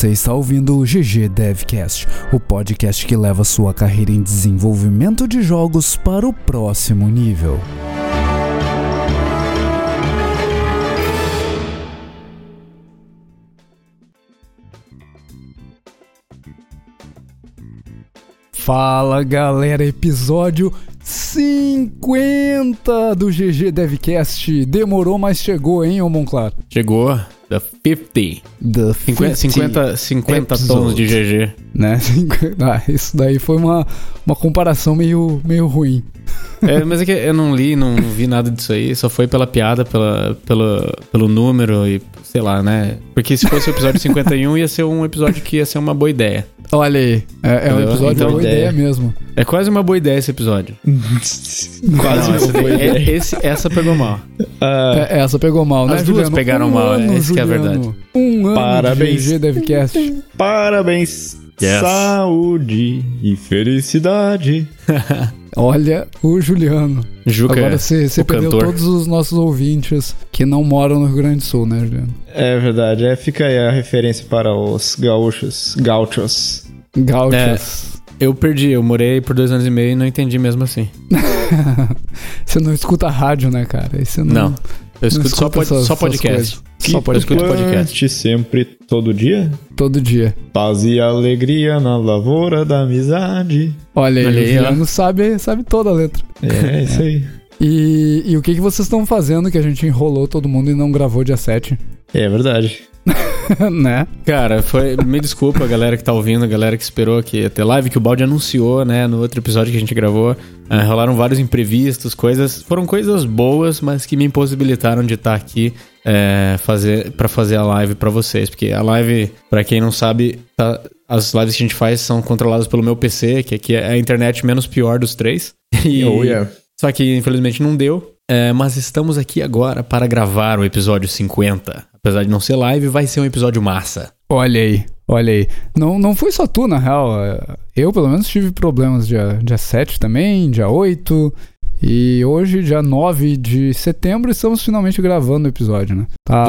Você está ouvindo o GG Devcast, o podcast que leva sua carreira em desenvolvimento de jogos para o próximo nível. Fala galera, episódio 50 do GG Devcast. Demorou, mas chegou, hein, ô Monclar? Chegou. The 50. The 50, 50, 50 tons de GG. Né? Ah, isso daí foi uma, uma comparação meio, meio ruim. É, mas é que eu não li, não vi nada disso aí, só foi pela piada, pela, pela, pelo número e sei lá, né? Porque se fosse o episódio 51, ia ser um episódio que ia ser uma boa ideia. Olha aí, é, é um episódio Então, uma boa ideia. ideia. mesmo. É quase uma boa ideia esse episódio. Quase uma boa daí- ideia. é- esse- essa pegou mal. Ah, É, essa pegou mal, né, As duas Juliano? pegaram um mal, é, ano, isso que é a verdade. Um ano Parabéns. de GG Devcast. parabéns, Yes. saúde e felicidade. Olha o Juliano. Juca, Agora você você o perdeu cantor. todos os nossos ouvintes que não moram no Rio Grande do Sul, né, Juliano? É verdade, é, fica aí a referência para os gaúchos. Gauchos. Gauchos. Eu perdi, eu morei por dois anos e meio e não entendi mesmo assim. Você não escuta rádio, né, cara? Você não, Não. Eu escuto só, pod- essas- só podcast. Que Só podcast. escuto podcast. sempre, todo dia. Todo dia. Paz e alegria na lavoura da amizade. Olha aí, Olha aí, sabe, sabe toda a letra. É, isso aí. E, e o que, que vocês estão fazendo que a gente enrolou todo mundo e não gravou dia 7? É verdade. né? Cara, foi. Me desculpa, a galera que tá ouvindo, a galera que esperou que ia ter live, que o Balde anunciou, né, no outro episódio que a gente gravou. Ah, rolaram vários imprevistos, coisas. Foram coisas boas, mas que me impossibilitaram de estar aqui é, fazer, para fazer a live pra vocês. Porque a live, pra quem não sabe, tá- as lives que a gente faz são controladas pelo meu PC, que aqui é a internet menos pior dos três. E, Oh, yeah. Só que infelizmente não deu. É, mas estamos aqui agora para gravar o episódio 50. Apesar de não ser live, vai ser um episódio massa. Olha aí, olha aí. Não, não foi só tu, na real. Eu, pelo menos, tive problemas dia, dia 7 também, dia 8. E hoje, dia 9 de setembro, estamos finalmente gravando o episódio, né? Tá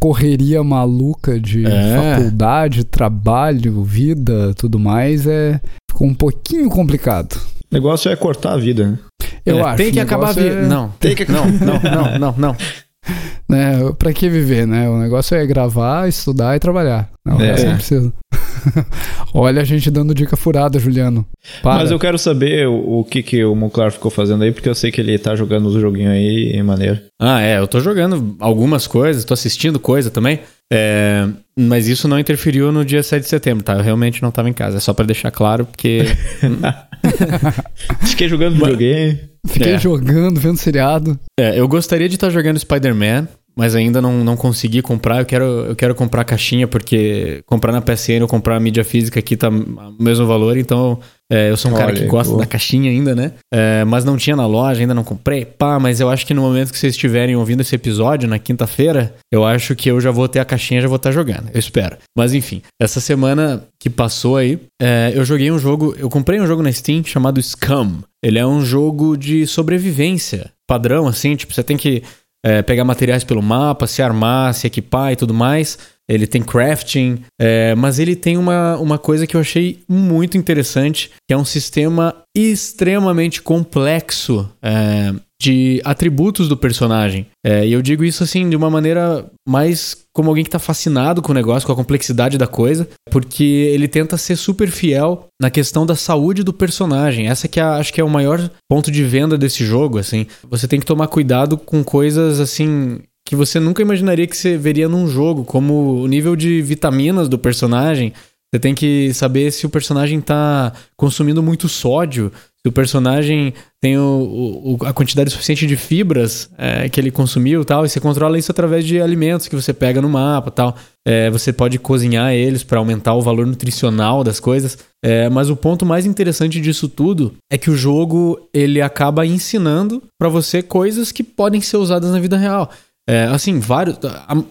correria maluca de É. faculdade, trabalho, vida, tudo mais, é ficou um pouquinho complicado. O negócio é cortar a vida, né? Eu É, acho. Tem que acabar a vida. é- Não, Tem que não, não, não, não, não. né, pra que viver, né? O negócio é gravar, estudar e trabalhar. Não, É. não precisa. Olha a gente dando dica furada, Juliano. Para. Mas eu quero saber o, o que, que o Monclar ficou fazendo aí, porque eu sei que ele tá jogando os joguinhos aí em maneira. Ah, é, eu tô jogando algumas coisas, tô assistindo coisa também. É, mas isso não interferiu no dia 7 de setembro, tá? Eu realmente não tava em casa. É só pra deixar claro, porque. Fiquei jogando videogame. Fiquei É. jogando, vendo seriado. É, eu gostaria de estar jogando Spider-Man, mas ainda não, não consegui comprar. Eu quero, eu quero comprar a caixinha, porque comprar na PSN ou comprar a mídia física aqui tá o mesmo valor, então é, eu sou um cara Olha que aí, gosta pô. da caixinha ainda, né? É, mas não tinha na loja, ainda não comprei. Pá, mas eu acho que no momento que vocês estiverem ouvindo esse episódio, na quinta-feira, eu acho que eu já vou ter a caixinha já vou estar jogando. Eu espero. Mas enfim, essa semana que passou aí, é, eu joguei um jogo. Eu comprei um jogo na Steam chamado Scum. Ele é um jogo de sobrevivência padrão, assim, tipo, você tem que é, pegar materiais pelo mapa, se armar, se equipar e tudo mais. Ele tem crafting, é, mas ele tem uma, uma coisa que eu achei muito interessante, que é um sistema extremamente complexo é, de atributos do personagem. É, e eu digo isso assim de uma maneira mais como alguém que tá fascinado com o negócio, com a complexidade da coisa, porque ele tenta ser super fiel na questão da saúde do personagem. Essa que é, acho que é o maior ponto de venda desse jogo, assim. Você tem que tomar cuidado com coisas assim que você nunca imaginaria que você veria num jogo, como o nível de vitaminas do personagem. Você tem que saber se o personagem tá consumindo muito sódio, se o personagem tem o, o- a quantidade suficiente de fibras é, que ele consumiu tal, e você controla isso através de alimentos que você pega no mapa tal. É, você pode cozinhar eles para aumentar o valor nutricional das coisas. É, mas o ponto mais interessante disso tudo é que o jogo ele acaba ensinando para você coisas que podem ser usadas na vida real. É, assim, vários.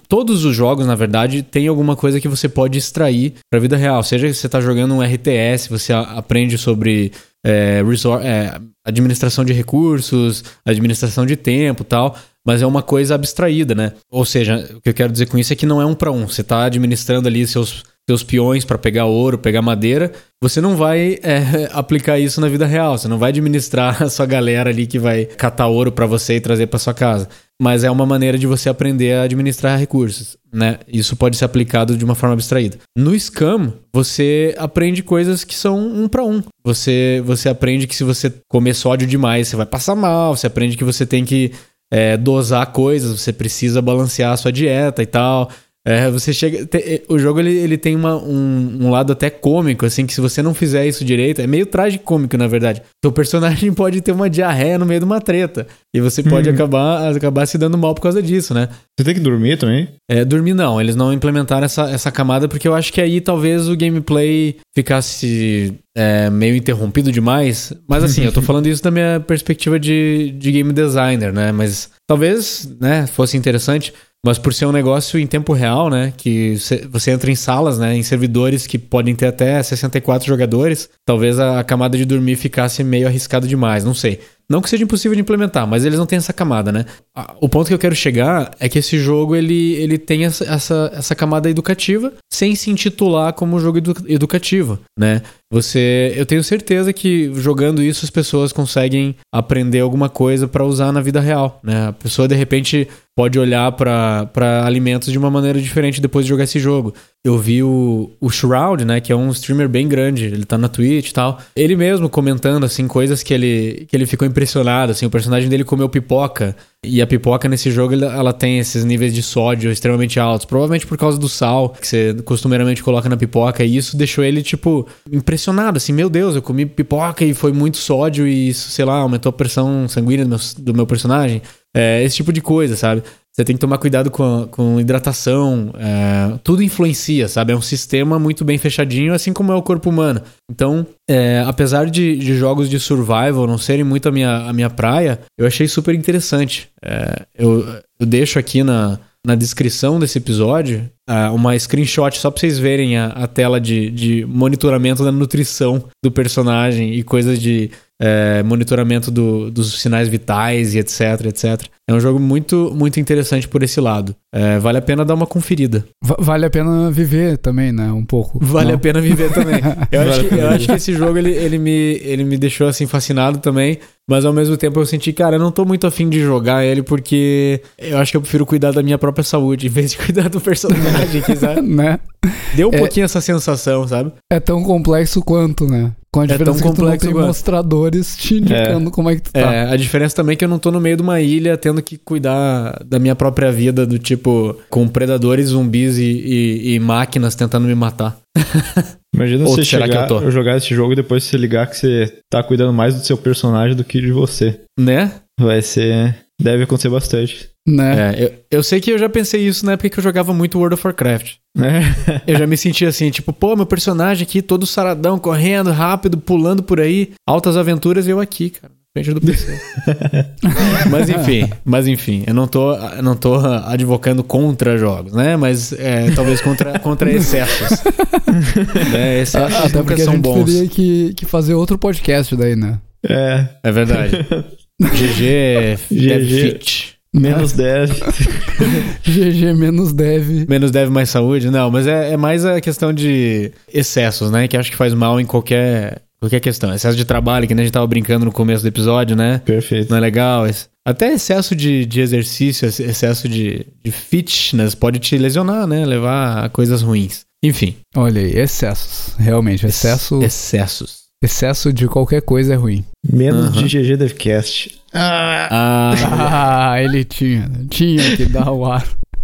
Todos os jogos, na verdade, tem alguma coisa que você pode extrair pra vida real. Seja que você tá jogando um RTS, você aprende sobre é, é, administração de recursos, administração de tempo tal. mas é uma coisa abstraída, né? Ou seja, o que eu quero dizer com isso é que não é um para um. Você tá administrando ali seus seus peões para pegar ouro, pegar madeira, você não vai é, aplicar isso na vida real. Você não vai administrar a sua galera ali que vai catar ouro para você e trazer para sua casa. Mas é uma maneira de você aprender a administrar recursos, né? Isso pode ser aplicado de uma forma abstraída. No Scam, você aprende coisas que são um para um. Você, você aprende que se você comer sódio demais, você vai passar mal. Você aprende que você tem que é, dosar coisas, você precisa balancear a sua dieta e tal. É, você chega. Te, o jogo ele, ele tem uma, um, um, lado até cômico, assim, que se você não fizer isso direito, é meio cômico na verdade. Seu personagem pode ter uma diarreia no meio de uma treta. E você pode uhum. acabar, acabar se dando mal por causa disso, né? Você tem que dormir também? É, dormir não. Eles não implementaram essa, essa camada porque eu acho que aí talvez o gameplay ficasse é, meio interrompido demais. Mas assim, eu tô falando isso da minha perspectiva de, de game designer, né? Mas talvez, né, fosse interessante. Mas por ser um negócio em tempo real, né? Que você entra em salas, né? Em servidores que podem ter até 64 jogadores, talvez a, camada de dormir ficasse meio arriscado demais, não sei. Não que seja impossível de implementar, mas eles não têm essa camada, né? O ponto que eu quero chegar é que esse jogo ele, ele tem essa, essa, essa camada educativa sem se intitular como jogo edu educativo, né? Você, eu tenho certeza que jogando isso as pessoas conseguem aprender alguma coisa para usar na vida real, né? A pessoa de repente pode olhar para alimentos de uma maneira diferente depois de jogar esse jogo. Eu vi o, o Shroud, né, que é um streamer bem grande, ele tá na Twitch e tal. Ele mesmo comentando assim coisas que ele que ele ficou impressionado, assim, o personagem dele comeu pipoca e a pipoca nesse jogo ela tem esses níveis de sódio extremamente altos, provavelmente por causa do sal que você costumeiramente coloca na pipoca, e isso deixou ele tipo impressionado, assim, meu Deus, eu comi pipoca e foi muito sódio e isso, sei lá, aumentou a pressão sanguínea do meu, do meu personagem. É, esse tipo de coisa, sabe? Você tem que tomar cuidado com, com hidratação. É, tudo influencia, sabe? É um sistema muito bem fechadinho, assim como é o corpo humano. Então, é, apesar de, de, jogos de survival não serem muito a minha, a minha praia, eu achei super interessante. É, eu, eu deixo aqui na, na descrição desse episódio uh, uma screenshot só pra vocês verem a, a tela de, de monitoramento da nutrição do personagem e coisas de é, monitoramento do, dos sinais vitais e etc, etc. É um jogo muito, muito interessante por esse lado. É, vale a pena dar uma conferida. vale a pena viver também, né? Um pouco. Vale Não? a pena viver também. Eu, acho, que, eu acho que esse jogo ele, ele, me, ele me deixou assim fascinado também. Mas ao mesmo tempo eu senti, cara, eu não tô muito afim de jogar ele porque eu acho que eu prefiro cuidar da minha própria saúde em vez de cuidar do personagem, sabe? né? Deu um é, pouquinho essa sensação, sabe? É tão complexo quanto, né? Com a diferença é tão complexo que tu não tem mostradores te indicando é. como é que tu tá. É, a diferença também é que eu não tô no meio de uma ilha tendo que cuidar da minha própria vida, do tipo, com predadores, zumbis e, e, e máquinas tentando me matar. Imagina Ou você chegar, jogar esse jogo e depois você ligar que você tá cuidando mais do seu personagem do que de você. Né? Vai ser. Deve acontecer bastante. Né? É, eu, eu sei que eu já pensei isso na época que eu jogava muito World of Warcraft. É. eu já me sentia assim, tipo, pô, meu personagem aqui todo saradão, correndo rápido, pulando por aí, altas aventuras e eu aqui, cara. Frente do PC. mas enfim, mas enfim, eu não tô, não tô advocando contra jogos, né? Mas é, talvez contra, contra excessos. né? Excessos Até porque são a gente bons. teria que, que fazer outro podcast daí, né? É. É verdade. GG, GG. Menos dev. GG menos dev. Menos dev mais saúde. Não, mas é, é, mais a questão de excessos, né? Que acho que faz mal em qualquer, qualquer questão. Excesso de trabalho, que a gente tava brincando no começo do episódio, né? Perfeito. Não é legal? Até excesso de, de exercício, excesso de, de fitness pode te lesionar, né? Levar a coisas ruins. Enfim. Olha aí, excessos. Realmente, excesso. Excessos. Excesso de qualquer coisa é ruim. Menos uhum. de GG Devcast. Ah, ah, ah, ele tinha. Tinha que dar o ar.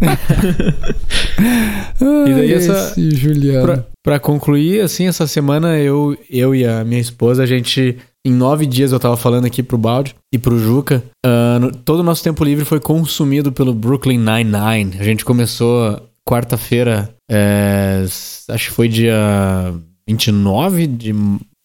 e daí essa Juliano. Pra, pra, concluir, assim, essa semana eu, eu e a minha esposa, a gente. Em nove dias eu tava falando aqui pro Balde e pro Juca. Uh, todo o nosso tempo livre foi consumido pelo Brooklyn Nine-Nine. A gente começou quarta-feira, é, acho que foi dia 29 de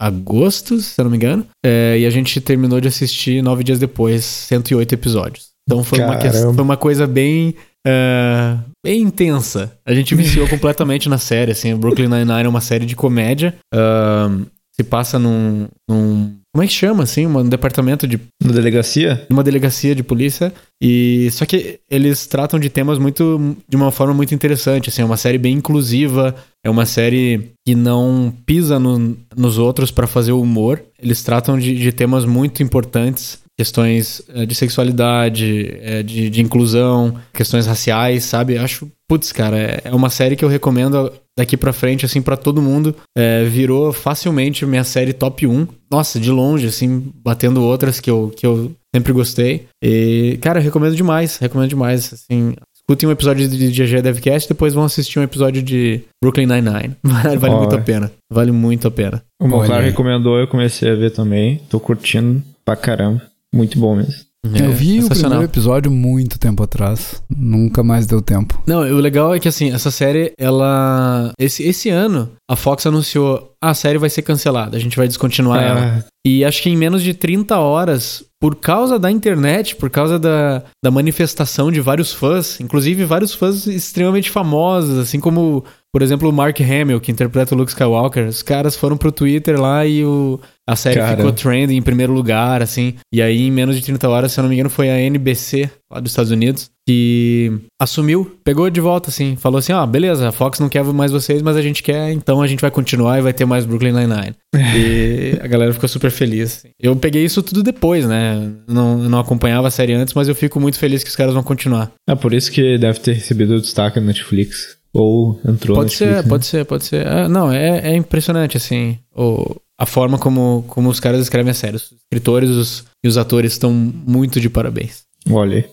agosto, se eu não me engano. É, e a gente terminou de assistir nove dias depois, 108 episódios. Então foi, uma, foi uma coisa bem. Uh, bem intensa. A gente viciou completamente na série, assim. Brooklyn Nine-Nine é uma série de comédia. Uh, se passa num, num como é que chama, assim? Um departamento de. Uma delegacia? Uma delegacia de polícia. E. Só que eles tratam de temas muito. de uma forma muito interessante. Assim, é uma série bem inclusiva. É uma série que não pisa no, nos outros para fazer humor. Eles tratam de, de temas muito importantes questões eh, de sexualidade, eh, de, de, inclusão, questões raciais, sabe? Acho, putz, cara, é, é uma série que eu recomendo daqui pra frente, assim, para todo mundo. É, virou facilmente minha série top 1. Nossa, de longe, assim, batendo outras que eu, que eu sempre gostei. E, cara, recomendo demais, recomendo demais, assim. Escutem um episódio de GG Devcast, depois vão assistir um episódio de Brooklyn Nine-Nine. vale muito a pena. Vale muito a pena. O meu cara recomendou, eu comecei a ver também. Tô curtindo pra caramba. Muito bom mesmo. É, eu vi o primeiro episódio muito tempo atrás. Nunca mais deu tempo. Não, o legal é que assim, essa série, ela. Esse, esse ano, a Fox anunciou: ah, a série vai ser cancelada, a gente vai descontinuar ah. ela. E acho que em menos de 30 horas, por causa da internet, por causa da, da manifestação de vários fãs, inclusive vários fãs extremamente famosos, assim como por exemplo, o Mark Hamill, que interpreta o Luke Skywalker, os caras foram pro Twitter lá e o, a série Cara. ficou trending em primeiro lugar, assim. E aí, em menos de 30 horas, se eu não me engano, foi a NBC, lá dos Estados Unidos, que assumiu, pegou de volta, assim. Falou assim: ó, ah, beleza, a Fox não quer mais vocês, mas a gente quer, então a gente vai continuar e vai ter mais Brooklyn Nine-Nine. e a galera ficou super feliz. Assim. Eu peguei isso tudo depois, né? Não, não acompanhava a série antes, mas eu fico muito feliz que os caras vão continuar. É por isso que deve ter recebido o destaque na Netflix. Ou entrou Pode ser, né? pode ser, pode ser. Ah, não, é, é impressionante, assim, o, a forma como, como os caras escrevem a série. Os escritores os, e os atores estão muito de parabéns. Olha aí.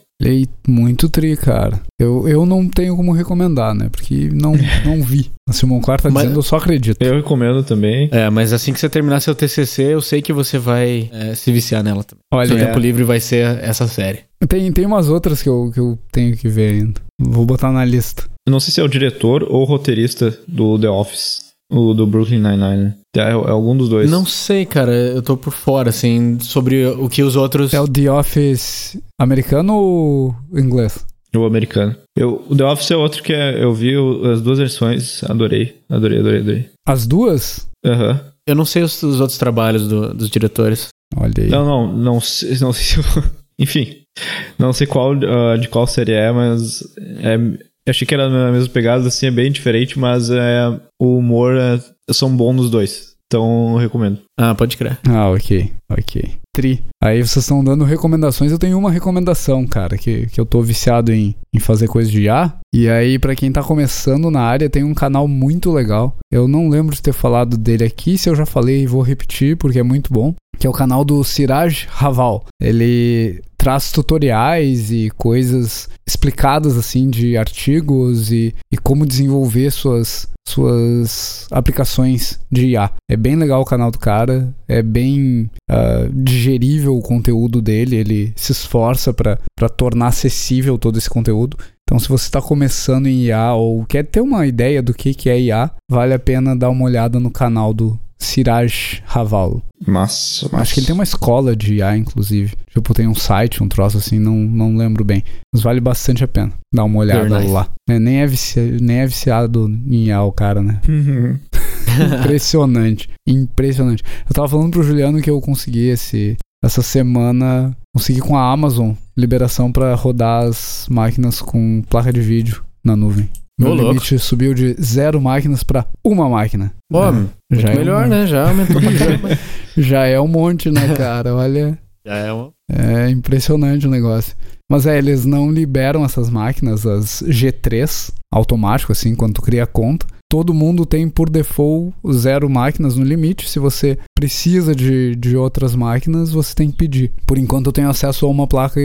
Muito tri, cara. Eu, eu não tenho como recomendar, né? Porque não, não vi. A Simon Clark tá mas, dizendo, eu só acredito. Eu recomendo também. É, mas assim que você terminar seu TCC, eu sei que você vai é, se viciar nela também. Olha, seu é. tempo livre vai ser essa série. Tem, tem umas outras que eu, que eu tenho que ver ainda. Vou botar na lista. Eu não sei se é o diretor ou o roteirista do The Office. O do Brooklyn Nine-Nine. É, é, algum dos dois. Não sei, cara. Eu tô por fora, assim, sobre o que os outros. É o The Office americano ou inglês? O americano. Eu, o The Office é outro que é, eu vi as duas versões, adorei. Adorei, adorei, adorei. As duas? Aham. Uhum. Eu não sei os, os outros trabalhos do, dos diretores. Olha aí. Não, não, não, sei, não sei se eu... Enfim, não sei qual, uh, de qual série é, mas é, eu achei que era na mesma pegada, assim, é bem diferente, mas é, o humor é, são bons nos dois. Então, eu recomendo. Ah, pode crer. Ah, ok, ok. Tri. Aí vocês estão dando recomendações. Eu tenho uma recomendação, cara, que, que eu tô viciado em, em fazer coisa de IA. E aí, para quem tá começando na área, tem um canal muito legal. Eu não lembro de ter falado dele aqui. Se eu já falei, vou repetir, porque é muito bom. Que é o canal do Siraj Raval. Ele traz tutoriais e coisas explicadas assim de artigos e, e como desenvolver suas suas aplicações de IA. É bem legal o canal do cara, é bem uh, digerível o conteúdo dele, ele se esforça para tornar acessível todo esse conteúdo. Então, se você está começando em IA ou quer ter uma ideia do que, que é IA, vale a pena dar uma olhada no canal do Siraj Raval. Massa, massa. Acho que ele tem uma escola de IA, inclusive. Tipo, tem um site, um troço assim, não, não lembro bem. Mas vale bastante a pena dar uma olhada lá. É, nem, é nem é viciado em IA o cara, né? Uhum. impressionante. Impressionante. Eu tava falando pro Juliano que eu consegui esse, essa semana, consegui com a Amazon liberação para rodar as máquinas com placa de vídeo na nuvem. Meu limite subiu de zero máquinas para uma máquina. Pô, é, já é melhor, um... né? Já aumentou já, já é um monte, né, cara? Olha. Já é um... É impressionante o negócio. Mas é, eles não liberam essas máquinas, as G3, automático, assim, quando tu cria a conta todo mundo tem por default zero máquinas no limite. Se você precisa de, de outras máquinas, você tem que pedir. Por enquanto eu tenho acesso a uma placa,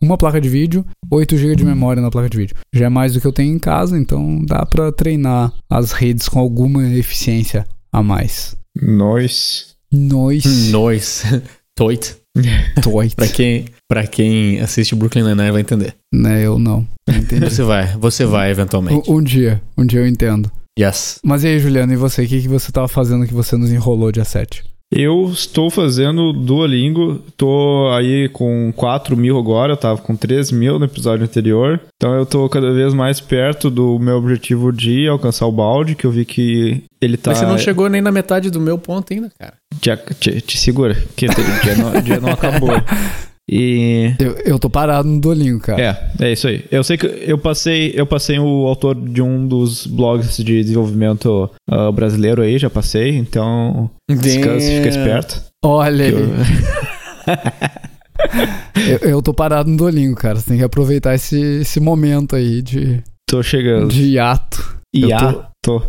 uma placa de vídeo, 8 GB de memória na placa de vídeo. Já é mais do que eu tenho em casa, então dá para treinar as redes com alguma eficiência a mais. Nós. Nós. Nós. Toit. Toit. pra, quem, pra quem assiste Brooklyn Nine-Nine vai entender. Né, eu não. Entendi. Você vai, você vai eventualmente. Um, um dia, um dia eu entendo. Yes. Mas e aí, Juliano, e você? O que, que você tava fazendo que você nos enrolou dia 7? Eu estou fazendo Duolingo, tô aí com 4 mil agora, eu tava com 3 mil no episódio anterior. Então eu tô cada vez mais perto do meu objetivo de alcançar o balde, que eu vi que ele tá. Mas você não chegou nem na metade do meu ponto ainda, cara. Te, te, te segura, que o dia não, dia não acabou. E. Eu, eu tô parado no Duolingo, cara. É, é isso aí. Eu sei que eu passei, eu passei o autor de um dos blogs de desenvolvimento uh, brasileiro aí, já passei, então descanse, fica esperto. Olha aí. Eu... eu, eu tô parado no Duolingo, cara. Você tem que aproveitar esse, esse momento aí de. Tô chegando. De hiato. Hiato. Tô...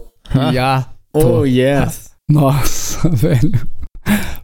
Hiato. Oh, yes. Nossa, velho.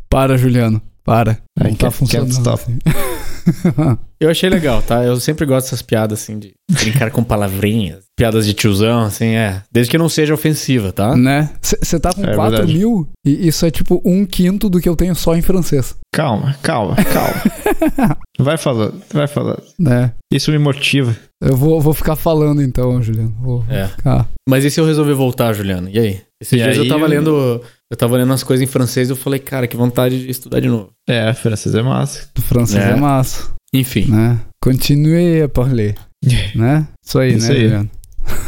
Para, Juliano. Para. Não tá can't- funcionando. can't stop. assim. Eu achei legal, tá? Eu sempre gosto dessas piadas, assim, de brincar com palavrinhas. Piadas de tiozão, assim, é. Desde que não seja ofensiva, tá? né? Você tá com É 4 verdade. mil e isso é tipo um quinto do que eu tenho só em francês, Calma, calma, calma. vai falando, vai falando. né? Isso me motiva. Eu vou, vou ficar falando então, Juliano. Vou, vou É. ficar. Mas e se eu resolver voltar, Juliano? E aí? Esses E dias eu aí, tava eu- lendo. Eu tava lendo umas coisas em francês e eu falei, cara, que vontade de estudar de novo. É, francês é massa. Francês é, É. massa, Enfim. né? Continue a parler, né? Isso aí, Isso né, aí. Juliano?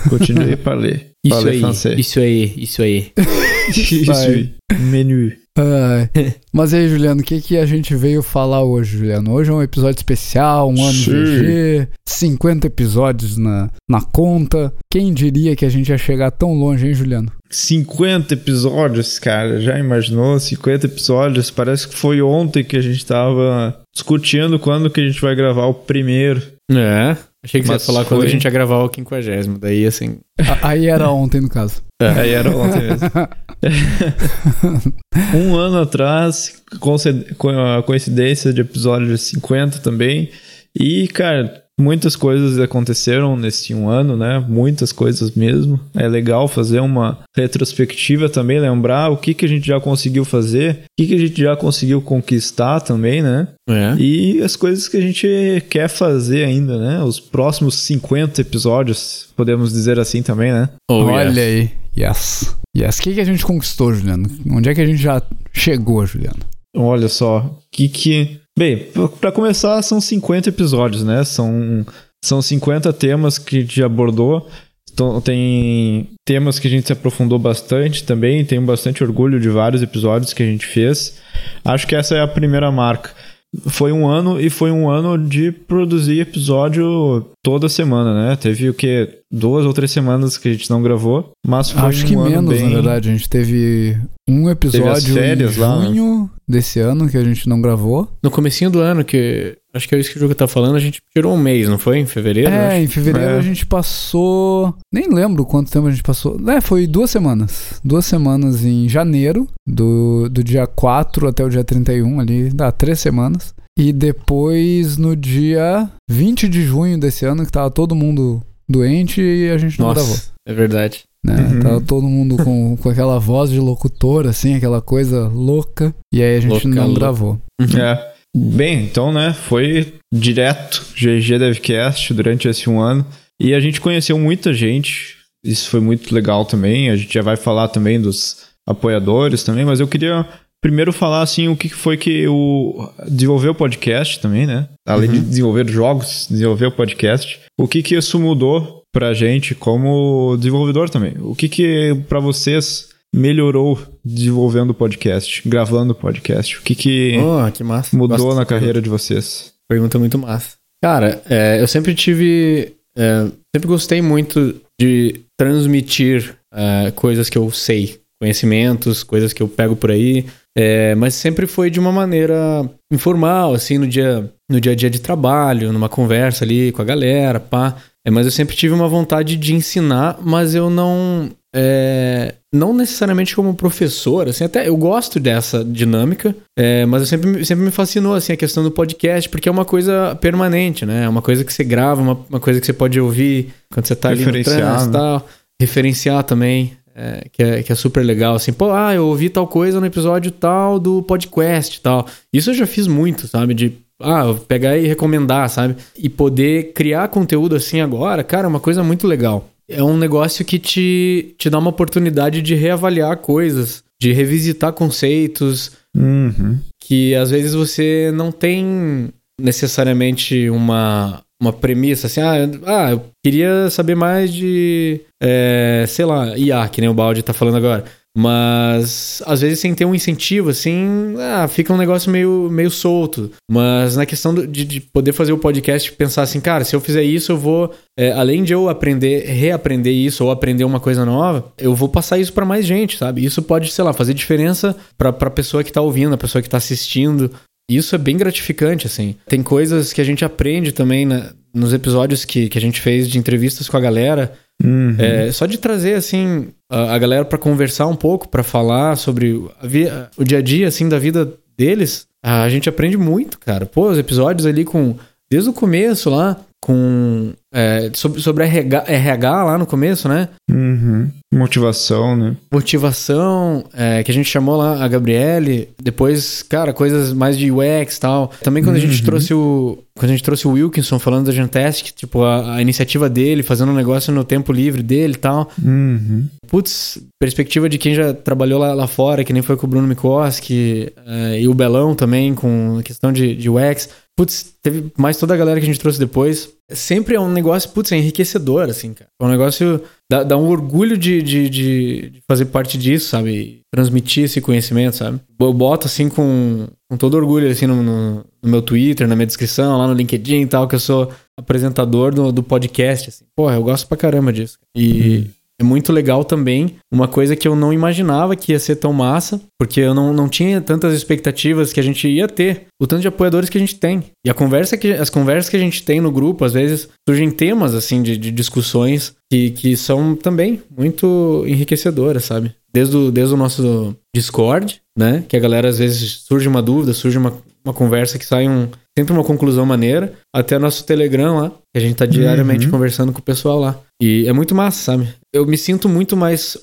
Continue para ler. Isso Parler aí, francês. isso aí, isso aí. Isso aí. Menu. Ai. Mas e aí, Juliano, o que, que a gente veio falar hoje, Juliano? Hoje é um episódio especial, um ano Sim. GG, 50 episódios na, na conta. Quem diria que a gente ia chegar tão longe, hein, Juliano? 50 episódios, cara. Já imaginou? 50 episódios. Parece que foi ontem que a gente tava discutindo quando que a gente vai gravar o primeiro. É. Achei que Mas você ia falar quando foi. a gente ia gravar o 50. Daí, assim. Aí era ontem, no caso. Aí era ontem mesmo. um ano atrás, com a coincidência de episódio 50 também. E, cara, muitas coisas aconteceram nesse um ano, né? Muitas coisas mesmo. É legal fazer uma retrospectiva também, lembrar o que, que a gente já conseguiu fazer, o que, que a gente já conseguiu conquistar também, né? É. E as coisas que a gente quer fazer ainda, né? Os próximos 50 episódios, podemos dizer assim também, né? Oh, Olha yes. aí. Yes. Yes. O que, que a gente conquistou, Juliano? Onde é que a gente já chegou, Juliano? Olha só, que que. Bem, p- pra começar, são 50 episódios, né? São, são 50 temas que a gente abordou. Então, tem temas que a gente se aprofundou bastante também. Tenho bastante orgulho de vários episódios que a gente fez. Acho que essa é a primeira marca. Foi um ano e foi um ano de produzir episódio toda semana, né? Teve o que? Duas ou três semanas que a gente não gravou. Mas foi Acho um que ano menos, bem... na verdade. A gente teve um episódio férias em lá, né? junho desse ano que a gente não gravou. No comecinho do ano, que acho que é isso que o jogo tá falando, a gente tirou um mês, não foi? Em fevereiro? É, acho. em fevereiro É. a gente passou. Nem lembro quanto tempo a gente passou. É, foi duas semanas. Duas semanas em janeiro, do, do dia 4 até o dia 31, ali, dá três semanas. E depois no dia 20 de junho desse ano, que tava todo mundo doente e a gente não gravou. Nossa, é verdade. Né? Uhum. Tava todo mundo com, com aquela voz de locutor, assim, aquela coisa louca. E aí a gente Louca, não louca. gravou. É. Bem, então, né, foi direto GG Devcast durante esse um ano. E a gente conheceu muita gente. Isso foi muito legal também. A gente já vai falar também dos apoiadores também, mas eu queria primeiro falar assim o que foi que o desenvolver o podcast também, né? Além de desenvolver jogos, desenvolver o podcast. O que que isso mudou pra gente como desenvolvedor também? O que que pra vocês melhorou desenvolvendo o podcast, gravando o podcast? O que que Oh, que mudou Gosto na carreira de vocês? Pergunta muito massa. Cara, é, eu sempre tive. é, sempre gostei muito de transmitir é, coisas que eu sei, conhecimentos, coisas que eu pego por aí. É, mas sempre foi de uma maneira informal, assim, no dia, no dia a dia de trabalho, numa conversa ali com a galera, pá. É, mas eu sempre tive uma vontade de ensinar, mas eu não. é, não necessariamente como professor, assim, até eu gosto dessa dinâmica, é, mas eu sempre, sempre me fascinou, assim, a questão do podcast, porque é uma coisa permanente, né? É uma coisa que você grava, uma, uma coisa que você pode ouvir quando você tá ali no trânsito e né? tal. Referenciar também, é, que, é, que é super legal, assim, pô, ah, eu ouvi tal coisa no episódio tal do podcast e tal. Isso eu já fiz muito, sabe? De ah, pegar e recomendar, sabe? E poder criar conteúdo assim agora, cara, é uma coisa muito legal. É um negócio que te, te dá uma oportunidade de reavaliar coisas, de revisitar conceitos, Uhum. Que às vezes você não tem necessariamente uma, uma premissa assim, ah, ah, eu queria saber mais de, é, sei lá, IA, que nem o Balde tá falando agora. Mas às vezes sem ter um incentivo, assim, ah, fica um negócio meio, meio solto. Mas na questão do, de, de, poder fazer o podcast, pensar assim, cara, se eu fizer isso, eu vou, é, além de eu aprender, reaprender isso ou aprender uma coisa nova, eu vou passar isso para mais gente, sabe? Isso pode, sei lá, fazer diferença pra, pra pessoa que tá ouvindo, a pessoa que tá assistindo. Isso é bem gratificante, assim. Tem coisas que a gente aprende também né, nos episódios que, que a gente fez de entrevistas com a galera. Uhum. É, só de trazer, assim, a, a galera para conversar um pouco, para falar sobre o dia a dia, assim, da vida deles, a gente aprende muito, cara. Pô, os episódios ali com. Desde o começo lá, com. É, sobre, sobre RH, RH lá no começo, né? Uhum. Motivação, né? Motivação, é, que a gente chamou lá a Gabriele. Depois, cara, coisas mais de UX e tal. Também quando uhum. a gente uhum. trouxe o. Quando a gente trouxe o Wilkinson falando da Gentest, tipo, a, a, iniciativa dele, fazendo um negócio no tempo livre dele e tal. Uhum. Putz, perspectiva de quem já trabalhou lá, lá fora, que nem foi com o Bruno Mikoski é, e o Belão também, com a questão de, de UX. Putz, teve mais toda a galera que a gente trouxe depois. Sempre é um negócio, putz, é enriquecedor, assim, cara. É um negócio. Dá, dá um orgulho de, de, de, fazer parte disso, sabe? Transmitir esse conhecimento, sabe? Eu boto, assim, com, com todo orgulho, assim, no, no, no meu Twitter, na minha descrição, lá no LinkedIn e tal, que eu sou apresentador do, do podcast, assim. Porra, eu gosto pra caramba disso. E. Hum. É muito legal também, uma coisa que eu não imaginava que ia ser tão massa, porque eu não, não tinha tantas expectativas que a gente ia ter, o tanto de apoiadores que a gente tem. E a conversa que, as conversas que a gente tem no grupo, às vezes, surgem temas, assim, de, de discussões que, que são também muito enriquecedoras, sabe? Desde o, desde o nosso Discord, né? Que a galera, às vezes, surge uma dúvida, surge uma, uma conversa que sai um, sempre uma conclusão maneira, até nosso Telegram lá, que a gente tá diariamente uhum. conversando com o pessoal lá. E é muito massa, sabe? Eu me sinto muito mais.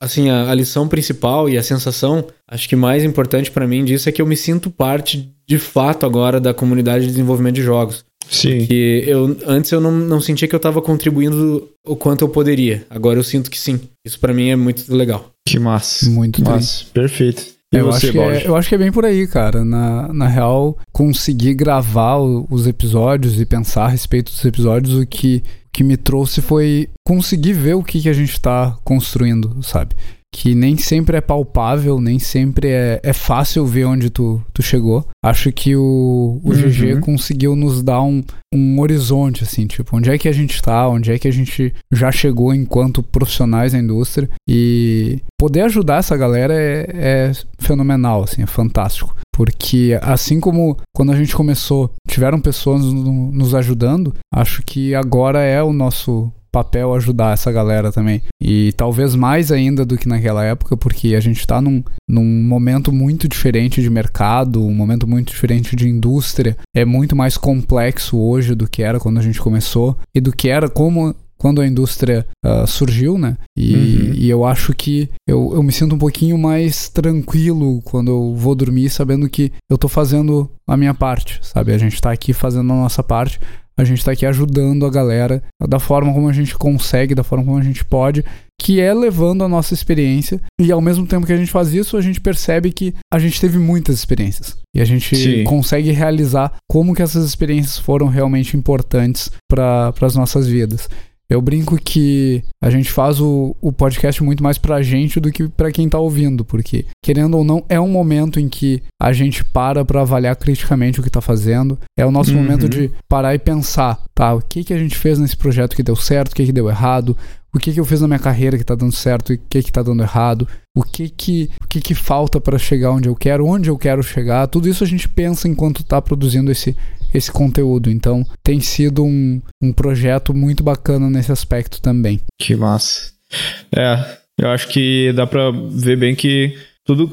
Assim, a, a lição principal e a sensação, acho que mais importante para mim disso é que eu me sinto parte, de fato, agora da comunidade de desenvolvimento de jogos. Sim. Porque eu, antes eu não, não sentia que eu tava contribuindo o quanto eu poderia. Agora eu sinto que sim. Isso para mim é muito legal. Que massa. Muito massa. Perfeito. E eu, você, acho que é, eu acho que é bem por aí, cara. Na, na real, conseguir gravar o, os episódios e pensar a respeito dos episódios, o que, que me trouxe foi conseguir ver o que, que a gente está construindo, sabe? que nem sempre é palpável, nem sempre é, é fácil ver onde tu, tu chegou. Acho que o, o uhum. GG conseguiu nos dar um, um horizonte, assim, tipo, onde é que a gente tá, onde é que a gente já chegou enquanto profissionais da indústria. E poder ajudar essa galera é, é fenomenal, assim, é fantástico. Porque assim como quando a gente começou, tiveram pessoas nos ajudando, acho que agora é o nosso papel ajudar essa galera também. E talvez mais ainda do que naquela época, porque a gente está num, num momento muito diferente de mercado, um momento muito diferente de indústria. É muito mais complexo hoje do que era quando a gente começou e do que era como quando a indústria uh, surgiu, né? E, uhum. e, eu acho que eu, eu me sinto um pouquinho mais tranquilo quando eu vou dormir, sabendo que eu tô fazendo a minha parte, sabe? A gente tá aqui fazendo a nossa parte a gente está aqui ajudando a galera da forma como a gente consegue, da forma como a gente pode, que é levando a nossa experiência. E ao mesmo tempo que a gente faz isso, a gente percebe que a gente teve muitas experiências. E a gente Sim. consegue realizar como que essas experiências foram realmente importantes para as nossas vidas. Eu brinco que a gente faz o, o podcast muito mais pra gente do que pra quem tá ouvindo, porque, querendo ou não, é um momento em que a gente para pra avaliar criticamente o que tá fazendo. É o nosso uhum. momento de parar e pensar, tá, o que que a gente fez nesse projeto que deu certo, o que que deu errado, o que que eu fiz na minha carreira que tá dando certo e o que que tá dando errado, o que que, o que, que falta para chegar onde eu quero, onde eu quero chegar. Tudo isso a gente pensa enquanto tá produzindo esse esse conteúdo. Então tem sido um, um projeto muito bacana nesse aspecto também. Que massa. É, eu acho que dá pra ver bem que tudo,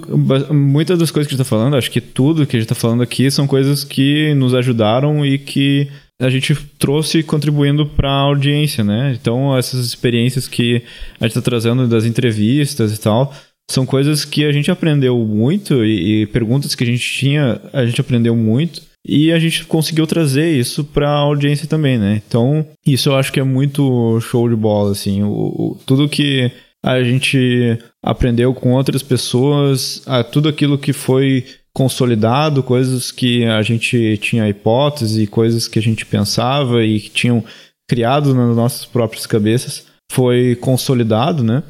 muitas das coisas que a gente tá falando, acho que tudo que a gente tá falando aqui são coisas que nos ajudaram e que a gente trouxe contribuindo para a audiência, né? Então, essas experiências que a gente está trazendo das entrevistas e tal, são coisas que a gente aprendeu muito e, e perguntas que a gente tinha, a gente aprendeu muito e a gente conseguiu trazer isso para a audiência também, né? Então, isso eu acho que é muito show de bola, assim. O, o, tudo que a gente aprendeu com outras pessoas, a tudo aquilo que foi consolidado, coisas que a gente tinha hipótese, coisas que a gente pensava e que tinham criado nas nossas próprias cabeças, foi consolidado, né?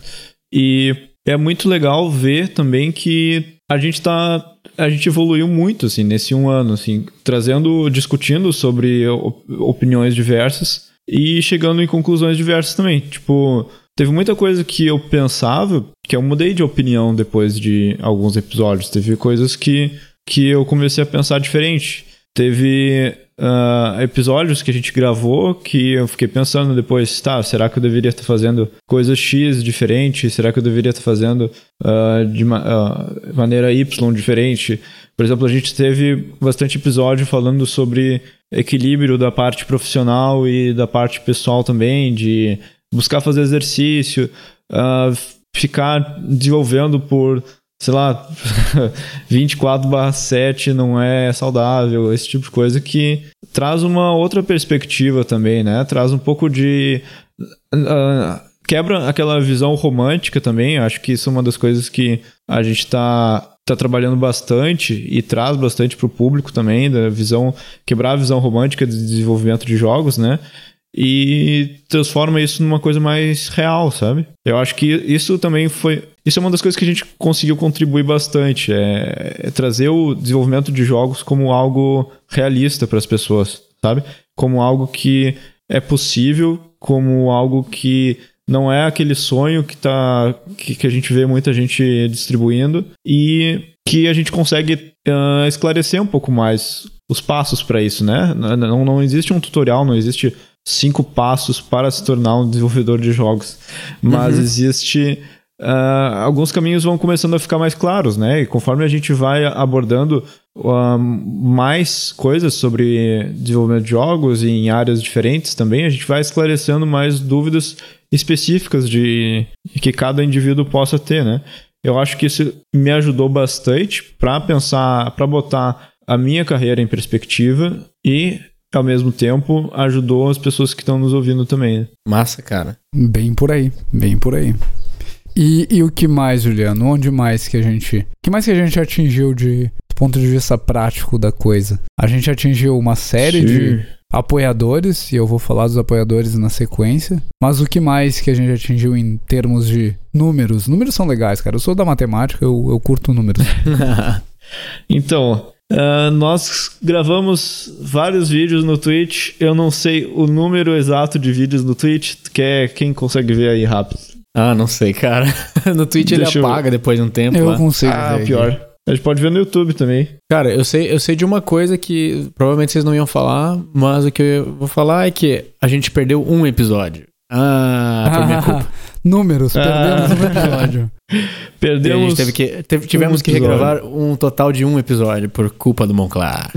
E é muito legal ver também que a gente tá a gente evoluiu muito assim nesse um ano assim trazendo discutindo sobre opiniões diversas e chegando em conclusões diversas também. Tipo teve muita coisa que eu pensava que eu mudei de opinião depois de alguns episódios. Teve coisas que que eu comecei a pensar diferente. Teve uh, episódios que a gente gravou que eu fiquei pensando depois, tá, será que eu deveria estar fazendo coisas X diferente? Será que eu deveria estar fazendo uh, de uh, maneira Y diferente? Por exemplo, a gente teve bastante episódio falando sobre equilíbrio da parte profissional e da parte pessoal também, de buscar fazer exercício, ficar desenvolvendo por sei lá, 24/7 não é saudável, esse tipo de coisa que traz uma outra perspectiva também, né? Traz um pouco de uh, quebra aquela visão romântica também. Acho que isso é uma das coisas que a gente está tá trabalhando bastante e traz bastante para o público também, da visão quebrar a visão romântica de desenvolvimento de jogos, né? E transforma isso numa coisa mais real, sabe? Eu acho que isso também foi. Isso é uma das coisas que a gente conseguiu contribuir bastante. É, é trazer o desenvolvimento de jogos como algo realista para as pessoas, sabe? Como algo que é possível, como algo que não é aquele sonho que, tá, que, que a gente vê muita gente distribuindo e que a gente consegue uh, esclarecer um pouco mais os passos para isso, né? Não, não existe um tutorial, não existe cinco passos para se tornar um desenvolvedor de jogos. Mas uhum. existe. Uh, alguns caminhos vão começando a ficar mais claros, né? E conforme a gente vai abordando uh, mais coisas sobre desenvolvimento de jogos e em áreas diferentes também, a gente vai esclarecendo mais dúvidas específicas de que cada indivíduo possa ter, né? Eu acho que isso me ajudou bastante para pensar, para botar a minha carreira em perspectiva e ao mesmo tempo ajudou as pessoas que estão nos ouvindo também. Né? Massa, cara. Bem por aí, bem por aí. E, e o que mais, Juliano? Onde mais que a gente. O que mais que a gente atingiu de do ponto de vista prático da coisa? A gente atingiu uma série Sim. de apoiadores, e eu vou falar dos apoiadores na sequência. Mas o que mais que a gente atingiu em termos de números? Números são legais, cara. Eu sou da matemática, eu, eu curto números. então, Uh, nós gravamos vários vídeos no Twitch. Eu não sei o número exato de vídeos no Twitch. Quer, quem consegue ver aí rápido? Ah, não sei, cara. no Twitch Deixa ele apaga eu... depois de um tempo. Eu lá. consigo ah, ver. pior. A gente pode ver no YouTube também. Cara, eu sei, eu sei de uma coisa que provavelmente vocês não iam falar, mas o que eu vou falar é que a gente perdeu um episódio. Ah, por minha culpa. Números, perdemos ah. um episódio. perdemos. Teve que, teve, tivemos um que regravar um total de um episódio por culpa do Monclar.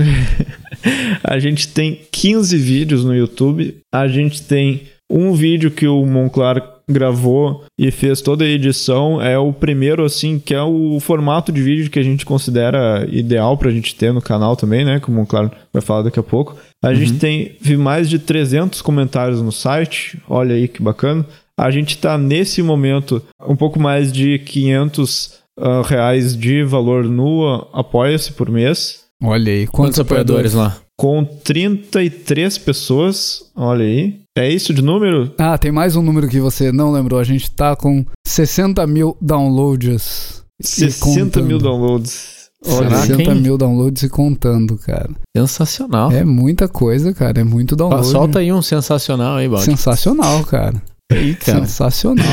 a gente tem 15 vídeos no YouTube. A gente tem um vídeo que o Monclar gravou e fez toda a edição. É o primeiro, assim, que é o formato de vídeo que a gente considera ideal pra gente ter no canal também, né? Como o Monclar vai falar daqui a pouco. A uhum. gente tem mais de 300 comentários no site. Olha aí que bacana. A gente está nesse momento um pouco mais de 500 uh, ah, reais de valor no Apoia-se por mês. Olha aí, quantos, quantos apoiadores lá? Com 33 pessoas, olha aí. É isso de número? Ah, tem mais um número que você não lembrou. A gente tá com 60 mil downloads. 60 mil downloads. Olha, 60 mil downloads e contando, cara. Sensacional. É muita coisa, cara. É muito download. Solta aí um sensacional aí, Baldi. Sensacional, cara. Sensacional.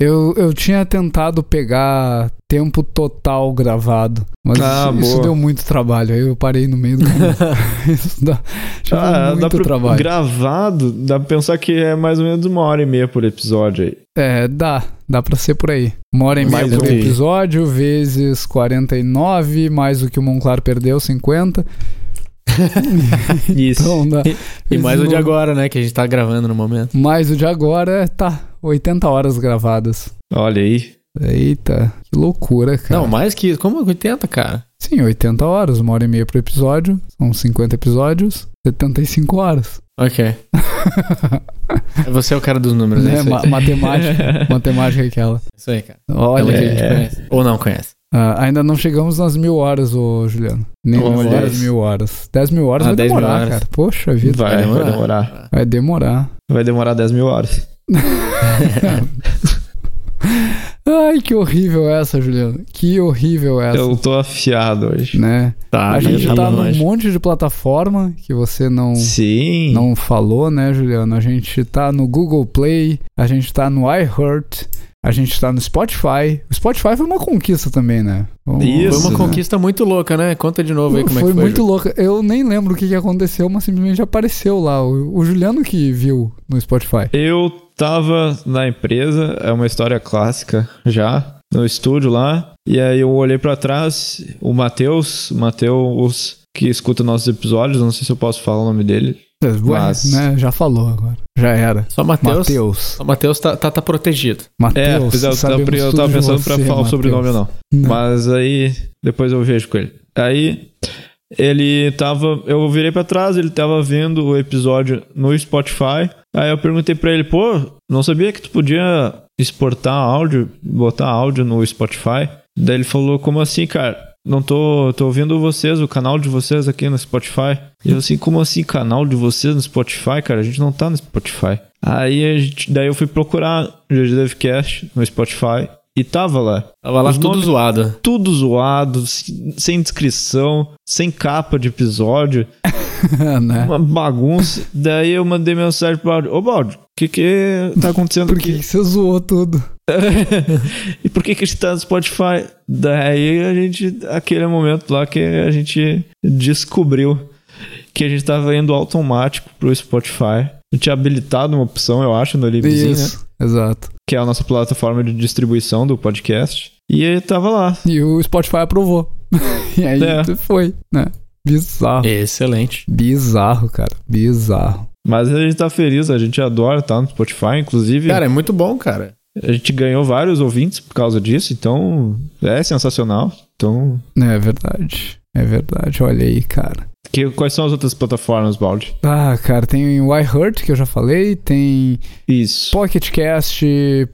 Eu, eu tinha tentado pegar tempo total gravado, mas ah, isso, isso, deu muito trabalho. Aí eu parei no meio do caminho. isso dá, ah, muito dá trabalho. Gravado, dá pra pensar que é mais ou menos uma hora e meia por episódio aí. É, dá. Dá pra ser por aí. Uma hora e meia por episódio, vezes 49, mais o que o Monclar perdeu, 50. Isso. Então, dá, e, e mais o de agora, né? Que a gente tá gravando no momento. Mais o de agora, tá. 80 horas gravadas. Olha aí. Eita, que loucura, cara. Não, mais que Como 80, cara? Sim, 80 horas, uma hora e meia por episódio. São 50 episódios, 75 horas. Ok. Você é o cara dos números, é né? isso aí. Ma- matemática. matemática é aquela. Isso aí, cara. Olha Pelo que a aí. gente conhece. Ou não conhece. Ah, ainda não chegamos nas mil horas, ô Juliano. Nem Mil nas horas? 10 mil horas. 10 mil horas Ah, vai 10 mil demorar, horas. cara. Poxa vida. Vai, vai demorar. demorar. Vai demorar. Vai demorar 10 mil horas. Ai, que horrível essa, Juliano. Que horrível essa. Eu tô afiado hoje. Né? Tá, a gente tá num monte de plataforma que você não, Sim. não falou, né, Juliano? A gente tá no Google Play, a gente tá no iHeart, a gente tá no Spotify. O Spotify foi uma conquista também, né? Vamos- Isso, Foi uma né? conquista muito louca, né? Conta de novo aí como é foi que foi. muito Ju. louco. Eu nem lembro o que, que aconteceu, mas simplesmente apareceu lá. O, o Juliano que viu no Spotify. Eu tava na empresa, é uma história clássica já, no estúdio lá. E aí eu olhei pra trás, o Matheus, o Matheus que escuta nossos episódios, não sei se eu posso falar o nome dele. Mas- né, já falou agora. Já era. Só Matheus. Matheus. Só Matheus tá, tá, tá protegido. É, Matheus. pois é, eu, tava, eu tava pensando pra você, falar o sobrenome não. Não. Mas aí, depois eu vejo com ele. Aí, ele tava. Eu virei pra trás, ele tava vendo o episódio no Spotify. Aí eu perguntei pra ele, pô, não sabia que tu podia exportar áudio, botar áudio no Spotify? Daí ele falou, como assim, cara? Não tô, tô ouvindo vocês, o canal de vocês aqui no Spotify. E eu assim, como assim, canal de vocês no Spotify, cara? A gente não tá no Spotify. Aí a gente, daí eu fui procurar o GG Devcast no Spotify e tava lá Tava lá Os tudo zoado. tudo zoado, se- sem descrição, sem capa de episódio, né? uma bagunça. Daí eu mandei mensagem pro Baldi: Ô Baldi, o que que tá acontecendo Por que que você zoou tudo? e por que que a gente tá no Spotify? Daí a gente, aquele momento lá que a gente descobriu que a gente tava indo automático pro Spotify. Eu tinha habilitado uma opção, eu acho, no Livzinho, né? Exato. Que é a nossa plataforma de distribuição do podcast. E ele tava lá. E o Spotify aprovou. e aí É. foi, né? Bizarro. Excelente. Bizarro, cara. Bizarro. Mas a gente tá feliz, a gente adora estar no Spotify. Inclusive, Cara, é muito bom, cara. a gente ganhou vários ouvintes por causa disso, então é sensacional. Então, É verdade. É verdade. Olha aí, cara. Que, quais são as outras plataformas, Baldi? Ah, cara, tem o iHeart, que eu já falei, tem Isso. Pocket Cast,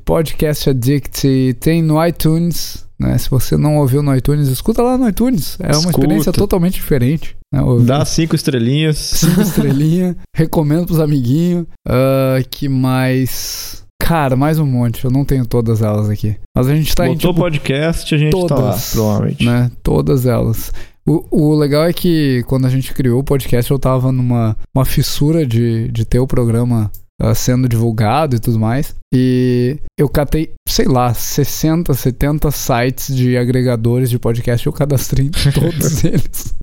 Podcast Addict, tem no iTunes, né? Se você não ouviu no iTunes, escuta lá no iTunes. É uma Escuta. experiência totalmente diferente. Né? Dá cinco estrelinhas. cinco estrelinhas, recomendo pros amiguinhos. Ah, que mais? Cara, mais um monte. Eu não tenho todas elas aqui. Mas a gente tá em Botou tipo, podcast, a gente tá lá, todas, provavelmente. né? Todas elas. O, o legal é que quando a gente criou o podcast, eu tava numa uma fissura de, de ter o programa ah, sendo divulgado e tudo mais. E eu catei, sei lá, 60, 70 sites de agregadores de podcast. Eu cadastrei todos eles.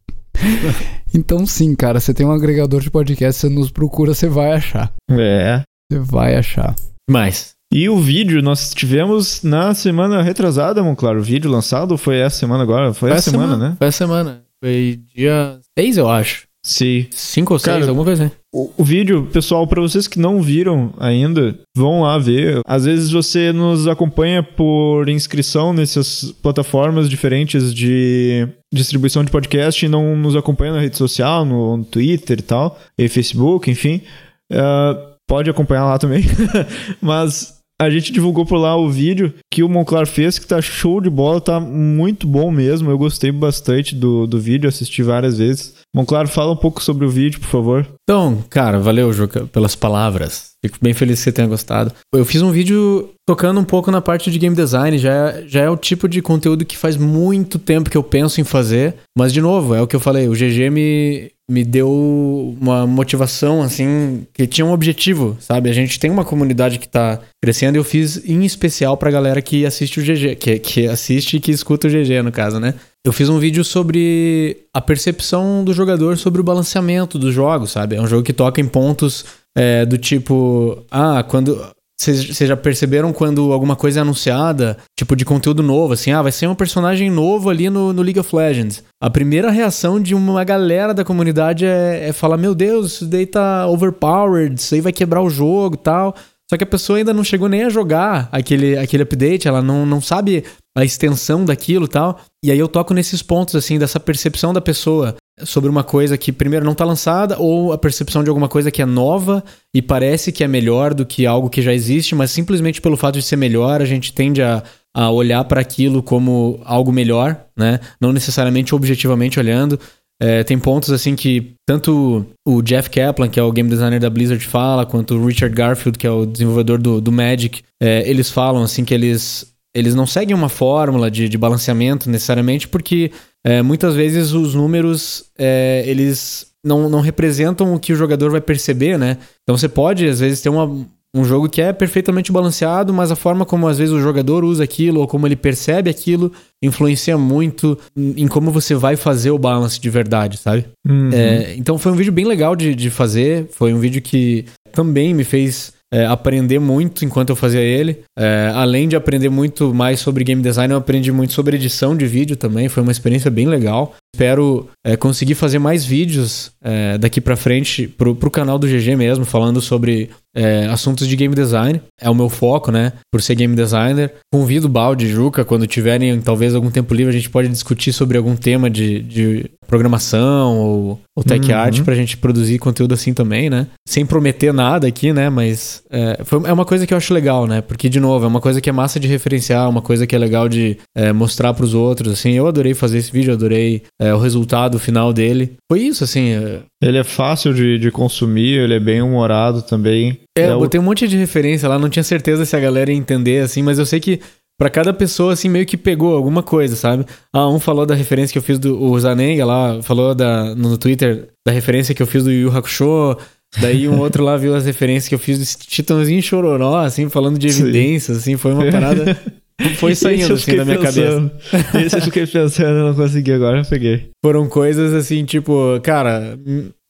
Então, sim, cara, você tem um agregador de podcast, você nos procura, você vai achar. É. Você vai achar. Mais. E o vídeo nós tivemos na semana retrasada, mano, claro. O vídeo lançado foi essa semana agora? Foi, essa semana, né? Foi essa semana. Foi dia 6, eu acho. Sim. 5 ou 6, Cara, alguma coisa assim. O, o vídeo, pessoal, pra vocês que não viram ainda, vão lá ver. Às vezes você nos acompanha por inscrição nessas plataformas diferentes de distribuição de podcast e não nos acompanha na rede social, no, no Twitter e tal, e Facebook, enfim. Ah, pode acompanhar lá também. Mas a gente divulgou por lá o vídeo que o Monclar fez, que tá show de bola, tá muito bom mesmo. Eu gostei bastante do, do vídeo, assisti várias vezes. Monclar, fala um pouco sobre o vídeo, por favor. Então, cara, valeu, Juca, pelas palavras. Fico bem feliz que você tenha gostado. Eu fiz um vídeo tocando um pouco na parte de game design. Já já é o tipo de conteúdo que faz muito tempo que eu penso em fazer. Mas, de novo, é o que eu falei. O GG me, me deu uma motivação, assim, que tinha um objetivo, sabe? A gente tem uma comunidade que tá crescendo e eu fiz em especial pra galera que assiste o GG, que, que assiste e que escuta o GG, no caso, né? Eu fiz um vídeo sobre a percepção do jogador sobre o balanceamento dos jogos, sabe? É um jogo que toca em pontos é, do tipo, ah, quando vocês já perceberam quando alguma coisa é anunciada, tipo de conteúdo novo, assim, ah, vai ser um personagem novo ali no, no League of Legends. A primeira reação de uma galera da comunidade é, é falar: Meu Deus, isso daí tá overpowered, isso aí vai quebrar o jogo tal. Só que a pessoa ainda não chegou nem a jogar aquele, aquele update, ela não, não sabe a extensão daquilo tal. E aí eu toco nesses pontos, assim, dessa percepção da pessoa sobre uma coisa que primeiro não está lançada ou a percepção de alguma coisa que é nova e parece que é melhor do que algo que já existe, mas simplesmente pelo fato de ser melhor a gente tende a, a olhar para aquilo como algo melhor, né? Não necessariamente objetivamente olhando. É, tem pontos assim que tanto o Jeff Kaplan, que é o game designer da Blizzard, fala, quanto o Richard Garfield, que é o desenvolvedor do, do Magic, é, eles falam assim que eles, eles não seguem uma fórmula de, de balanceamento necessariamente, porque é, muitas vezes os números é, eles não, não representam o que o jogador vai perceber, né? Então você pode, às vezes, ter uma, um jogo que é perfeitamente balanceado, mas a forma como às vezes o jogador usa aquilo ou como ele percebe aquilo influencia muito em como você vai fazer o balance de verdade, sabe? Uhum. É, então foi um vídeo bem legal de, de fazer, foi um vídeo que também me fez é, aprender muito enquanto eu fazia ele. É, além de aprender muito mais sobre game design, eu aprendi muito sobre edição de vídeo também. Foi uma experiência bem legal. Espero é, conseguir fazer mais vídeos é, daqui para frente pro, pro canal do GG mesmo, falando sobre é, assuntos de game design. É o meu foco, né? Por ser game designer. Convido o Balde e Juca, quando tiverem talvez algum tempo livre, a gente pode discutir sobre algum tema de, de programação ou, ou tech uhum. art pra gente produzir conteúdo assim também, né? Sem prometer nada aqui, né? Mas é, foi, é uma coisa que eu acho legal, né? Porque, de novo, é uma coisa que é massa de referenciar, uma coisa que é legal de é, mostrar pros outros, assim. Eu adorei fazer esse vídeo, adorei é, o resultado final dele. Foi isso, assim. É, ele é fácil de, de consumir, ele é bem humorado também. É, eu botei um monte de referência lá, não tinha certeza se a galera ia entender, assim, mas eu sei que para cada pessoa, assim, meio que pegou alguma coisa, sabe? Ah, um falou da referência que eu fiz do o Zanenga lá, falou da, no Twitter da referência que eu fiz do Yu Hakusho. Daí um outro lá viu as referências que eu fiz do Titãozinho Chororó, assim, falando de evidências, assim, foi uma parada Foi saindo assim da minha pensando. cabeça. Esse eu fiquei pensando, eu não consegui agora, eu peguei. Foram coisas assim, tipo, cara,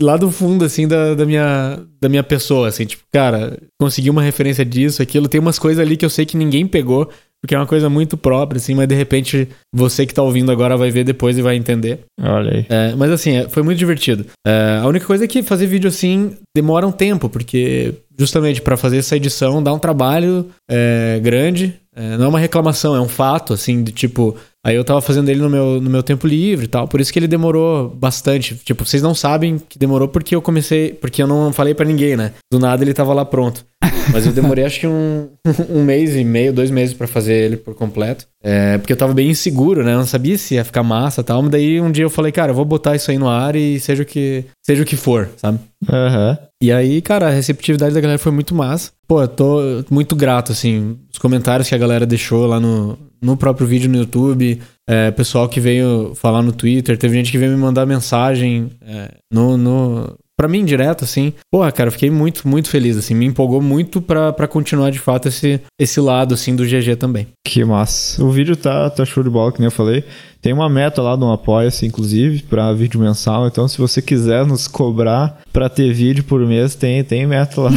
lá do fundo, assim, da, da, minha, da minha pessoa, assim, tipo, cara, consegui uma referência disso, aquilo. Tem umas coisas ali que eu sei que ninguém pegou, porque é uma coisa muito própria, assim, mas de repente você que tá ouvindo agora vai ver depois e vai entender. Olha aí. É, mas assim, é, foi muito divertido. É, a única coisa é que fazer vídeo assim demora um tempo, porque justamente para fazer essa edição dá um trabalho é, grande. É, não é uma reclamação, é um fato, assim, de tipo. Aí eu tava fazendo ele no meu, no meu tempo livre e tal. Por isso que ele demorou bastante. Tipo, vocês não sabem que demorou porque eu comecei. Porque eu não falei para ninguém, né? Do nada ele tava lá pronto. Mas eu demorei acho que um, um mês e meio, dois meses para fazer ele por completo. É, porque eu tava bem inseguro, né? Eu não sabia se ia ficar massa e tal. Mas daí um dia eu falei, cara, eu vou botar isso aí no ar e seja o que, seja o que for, sabe? Aham. Uhum. E aí, cara, a receptividade da galera foi muito massa. Pô, eu tô muito grato, assim. Os comentários que a galera deixou lá no, no próprio vídeo no YouTube. É, pessoal que veio falar no Twitter. Teve gente que veio me mandar mensagem é, no, no, para mim direto, assim, porra, cara, eu fiquei muito, muito feliz, assim, me empolgou muito para continuar de fato esse, esse lado, assim, do GG também. Que massa. O vídeo tá, tá show de bola, que nem eu falei. Tem uma meta lá no Apoia-se, inclusive, para vídeo mensal. Então, se você quiser nos cobrar para ter vídeo por mês, tem, tem meta lá.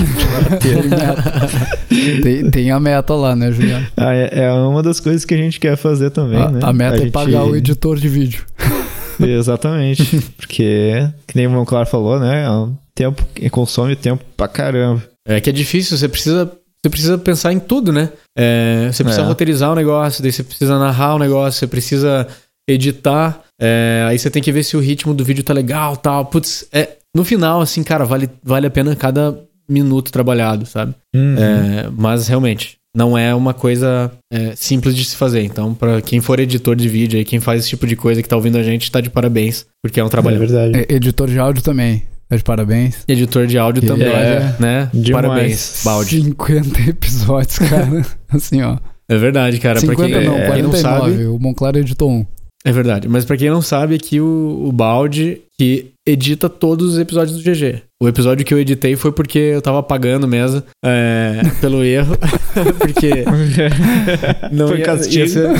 tem, tem, tem, a meta lá, né, Juliano? Ah, é, é, uma das coisas que a gente quer fazer também, a, né? A meta a é gente... pagar o editor de vídeo. Exatamente. Porque, que nem o Monclar falou, né? É um tempo que consome tempo pra caramba. É que é difícil, você precisa. Você precisa pensar em tudo, né? É, você precisa é. roteirizar o um negócio, daí você precisa narrar o um negócio, você precisa editar. É, aí você tem que ver se o ritmo do vídeo tá legal tal. Putz, é, no final, assim, cara, vale, vale a pena cada minuto trabalhado, sabe? Uhum. É, mas realmente, não é uma coisa é, simples de se fazer. Então, para quem for editor de vídeo e quem faz esse tipo de coisa que tá ouvindo a gente, tá de parabéns, porque é um trabalho. É verdade. É, editor de áudio também. Tá de parabéns. Editor de áudio também, é, né? Demais. Parabéns, Balde. 50 episódios, cara. assim, ó. É verdade, cara. 50 pra quem, não, é, 49. Não sabe, o Monclar editou um. É verdade. Mas para quem não sabe, aqui o, o Balde que edita todos os episódios do GG. O episódio que eu editei foi porque eu tava pagando mesmo é, pelo erro. porque. não foi ia, castigo. Ser,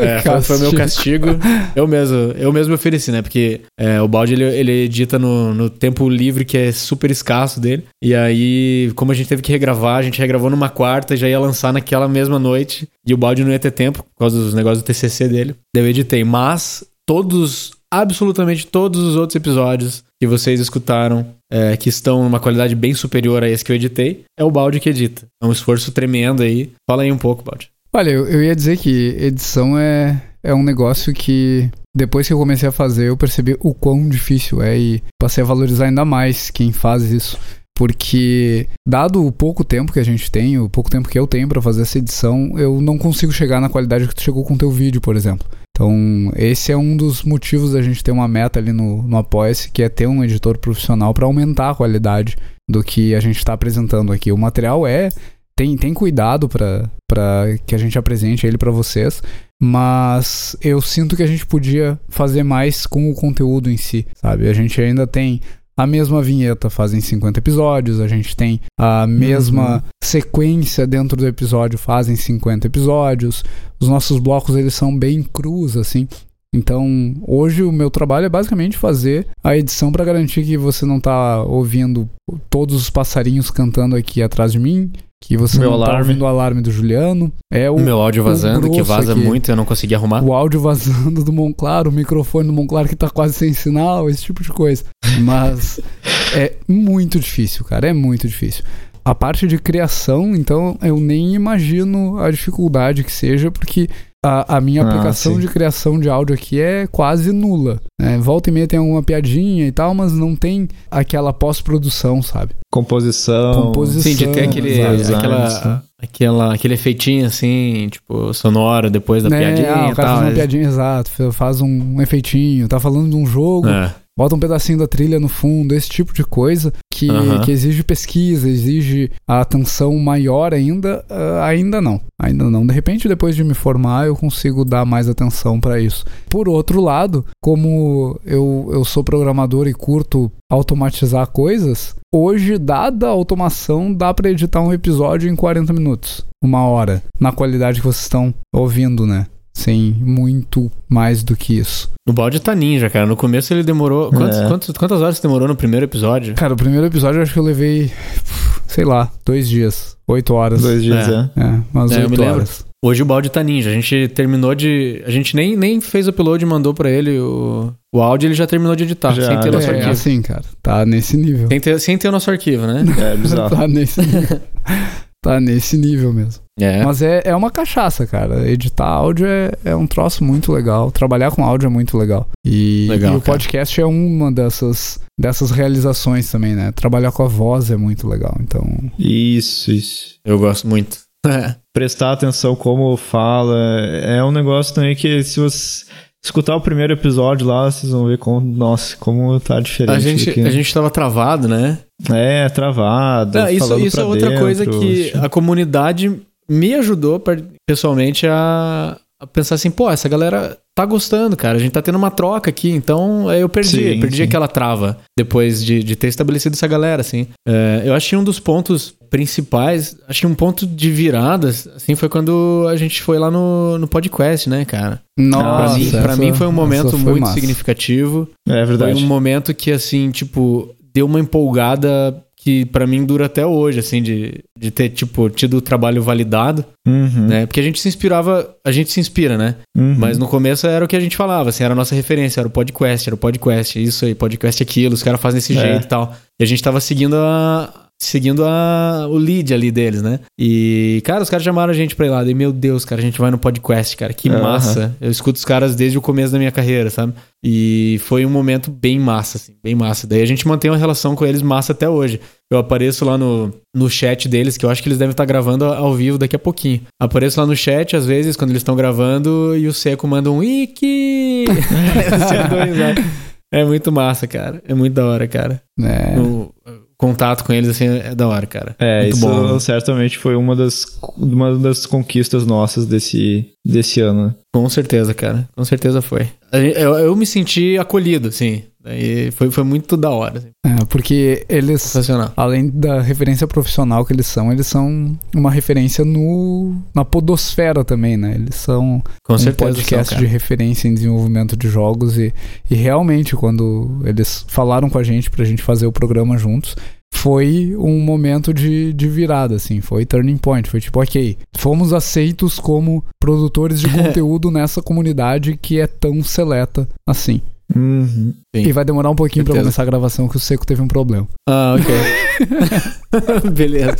é, castigo. Foi, meu castigo. Eu mesmo, eu mesmo ofereci, né? Porque é, o balde ele, ele edita no, no tempo livre, que é super escasso dele. E aí, como a gente teve que regravar, a gente regravou numa quarta e já ia lançar naquela mesma noite. E o balde não ia ter tempo, por causa dos negócios do TCC dele. Daí eu editei. Mas todos absolutamente todos os outros episódios que vocês escutaram, é, que estão numa qualidade bem superior a esse que eu editei, é o Balde que edita. É um esforço tremendo aí. Fala aí um pouco, Balde. Olha, eu, eu ia dizer que edição é, é um negócio que depois que eu comecei a fazer, eu percebi o quão difícil é e passei a valorizar ainda mais quem faz isso. Porque, dado o pouco tempo que a gente tem, o pouco tempo que eu tenho para fazer essa edição, eu não consigo chegar na qualidade que tu chegou com o teu vídeo, por exemplo. Então, esse é um dos motivos da gente ter uma meta ali no, no Apoia-se, que é ter um editor profissional para aumentar a qualidade do que a gente está apresentando aqui. O material é. Tem, tem cuidado para que a gente apresente ele para vocês, mas eu sinto que a gente podia fazer mais com o conteúdo em si, sabe? A gente ainda tem a mesma vinheta fazem 50 episódios, a gente tem a mesma uhum. sequência dentro do episódio fazem 50 episódios. Os nossos blocos eles são bem crus assim. Então, hoje o meu trabalho é basicamente fazer a edição para garantir que você não está ouvindo todos os passarinhos cantando aqui atrás de mim, que você meu não alarme. tá ouvindo o alarme do Juliano. É o meu áudio vazando, que vaza aqui. muito, eu não consegui arrumar. O áudio vazando do Monclar, o microfone do Monclar que tá quase sem sinal, esse tipo de coisa. Mas é muito difícil, cara, é muito difícil. A parte de criação, então, eu nem imagino a dificuldade que seja, porque a, a minha Ah, aplicação sim. de criação de áudio aqui é quase nula. né? volta e meia tem alguma piadinha e tal, mas não tem aquela pós-produção, sabe? Composição. Composição. Sim, de ter aquele, Exato, aquela, exato. aquela, aquele efeitinho assim, tipo, sonoro depois da Né? piadinha Ah, o cara tal. faz uma mas- piadinha, exato, faz um efeitinho, tá falando de um jogo, É. bota um pedacinho da trilha no fundo, esse tipo de coisa que, que exige pesquisa, exige a atenção maior ainda, ah, ainda não. Ainda não. De repente, depois de me formar, eu consigo dar mais atenção para isso. Por outro lado, como eu, eu sou programador e curto automatizar coisas, hoje, dada a automação, dá para editar um episódio em 40 minutos, uma hora, na qualidade que vocês estão ouvindo, né? Sem muito mais do que isso. O balde tá ninja, cara. No começo ele demorou. Quantos, É. quantos- quantas horas você demorou no primeiro episódio? Cara, o primeiro episódio eu acho que eu levei, sei lá, dois dias, oito horas. Dois dias, É. é. É, umas É, oito horas. Hoje o balde tá ninja. A gente terminou de. A gente nem, nem fez o upload e mandou pra ele o, o áudio, ele já terminou de editar, Já, sem ter o nosso É, arquivo. assim, cara, tá nesse nível. Sem, ter, sem ter o nosso arquivo, né? É bizarro. tá nesse nível. tá nesse nível mesmo. É. Mas é, é uma cachaça, cara. Editar áudio é, é um troço muito legal. Trabalhar com áudio é muito legal. E, Legal, e o cara. podcast é uma dessas, dessas realizações também, né? Trabalhar com a voz é muito legal. Então, Isso, isso. Eu gosto muito. Prestar atenção como fala. É um negócio também que se você escutar o primeiro episódio lá, vocês vão ver como, nossa, como tá diferente. A gente, daqui. a gente tava travado, né? É, travado. Não, isso isso pra é outra dentro, coisa que tipo, a comunidade me ajudou pessoalmente a, a pensar assim, pô, essa galera tá gostando, cara. A gente tá tendo uma troca aqui, então aí eu perdi, Sim, perdi sim. aquela trava depois de, de ter estabelecido essa galera, assim. É, eu acho que um dos pontos principais, acho que um ponto de virada, assim, foi quando a gente foi lá no, no podcast, né, cara? Pra, nossa, mim, pra mim foi um momento foi muito massa. significativo. É verdade. Foi um momento que, assim, tipo, deu uma empolgada que pra mim dura até hoje, assim, de, de ter, tipo, tido o trabalho validado, Uhum, né? Porque a gente se inspirava, a gente se inspira, né? uhum. Mas no começo era o que a gente falava, assim, era a nossa referência, era o podcast, era o podcast, isso aí, podcast aquilo, os caras fazem desse É. jeito e tal. E a gente tava seguindo a. Seguindo a, o lead ali deles, né? E, cara, os caras chamaram a gente pra ir lá. E, meu Deus, cara, a gente vai no podcast, cara. Que Aham. massa. Eu escuto os caras desde o começo da minha carreira, sabe? E foi um momento bem massa, assim, bem massa. Daí a gente mantém uma relação com eles massa até hoje. Eu apareço lá no, no chat deles, que eu acho que eles devem estar gravando ao vivo daqui a pouquinho. Apareço lá no chat, às vezes, quando eles estão gravando, e o Seco manda um Iki! Dá risada. é muito massa, cara. É muito da hora, cara. É. O, o contato com eles, assim, é da hora, cara. É, muito isso bom. certamente foi uma das, uma das conquistas nossas desse, desse ano. né? Com certeza, cara. Com certeza foi. Eu, eu me senti acolhido, assim. Daí foi, foi muito da hora. Assim. É, porque eles, além da referência profissional que eles são, eles são uma referência no na podosfera também, né? Eles são Com um certeza. podcast são, de referência em desenvolvimento de jogos e, e realmente quando eles falaram com a gente pra gente fazer o programa juntos, foi um momento de, de virada, assim, foi turning point, foi tipo, ok, fomos aceitos como produtores de conteúdo nessa comunidade que é tão seleta assim. Uhum. E vai demorar um pouquinho pra Certeza. começar a gravação que o Seco teve um problema. Ah, ok. Beleza.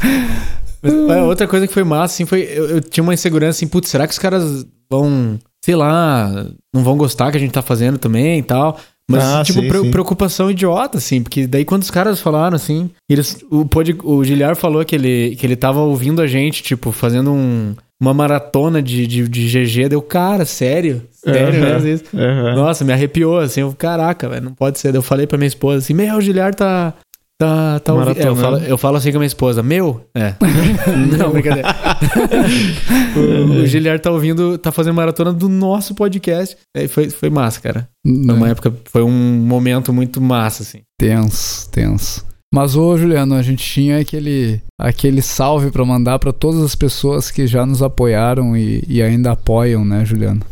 Mas, é, outra coisa que foi massa, assim, foi. Eu, eu tinha uma insegurança assim, putz, será que os caras vão. sei lá, não vão gostar que a gente tá fazendo também e tal. Mas, Ah, tipo, sim, pre- sim. preocupação idiota, assim, porque daí quando os caras falaram, assim, eles, o, pod, o Giliar falou que ele, que ele tava ouvindo a gente, tipo, fazendo um, uma maratona de, de, de GG, deu, cara, sério? Sério Aham, mesmo isso? aham. Nossa, me arrepiou, assim, eu, caraca, velho, não pode ser. Daí Eu falei pra minha esposa assim, meu, o Giliar tá... Tá, tá é, eu, falo, eu falo assim com a minha esposa, meu? É. não, brincadeira. o, o Giliar tá ouvindo, tá fazendo maratona do nosso podcast. É, foi, foi massa, cara. Foi Né? uma época, foi um momento muito massa, assim. Tenso, tenso. Mas ô Juliano, a gente tinha aquele, aquele salve pra mandar pra todas as pessoas que já nos apoiaram e, e ainda apoiam, né, Juliano?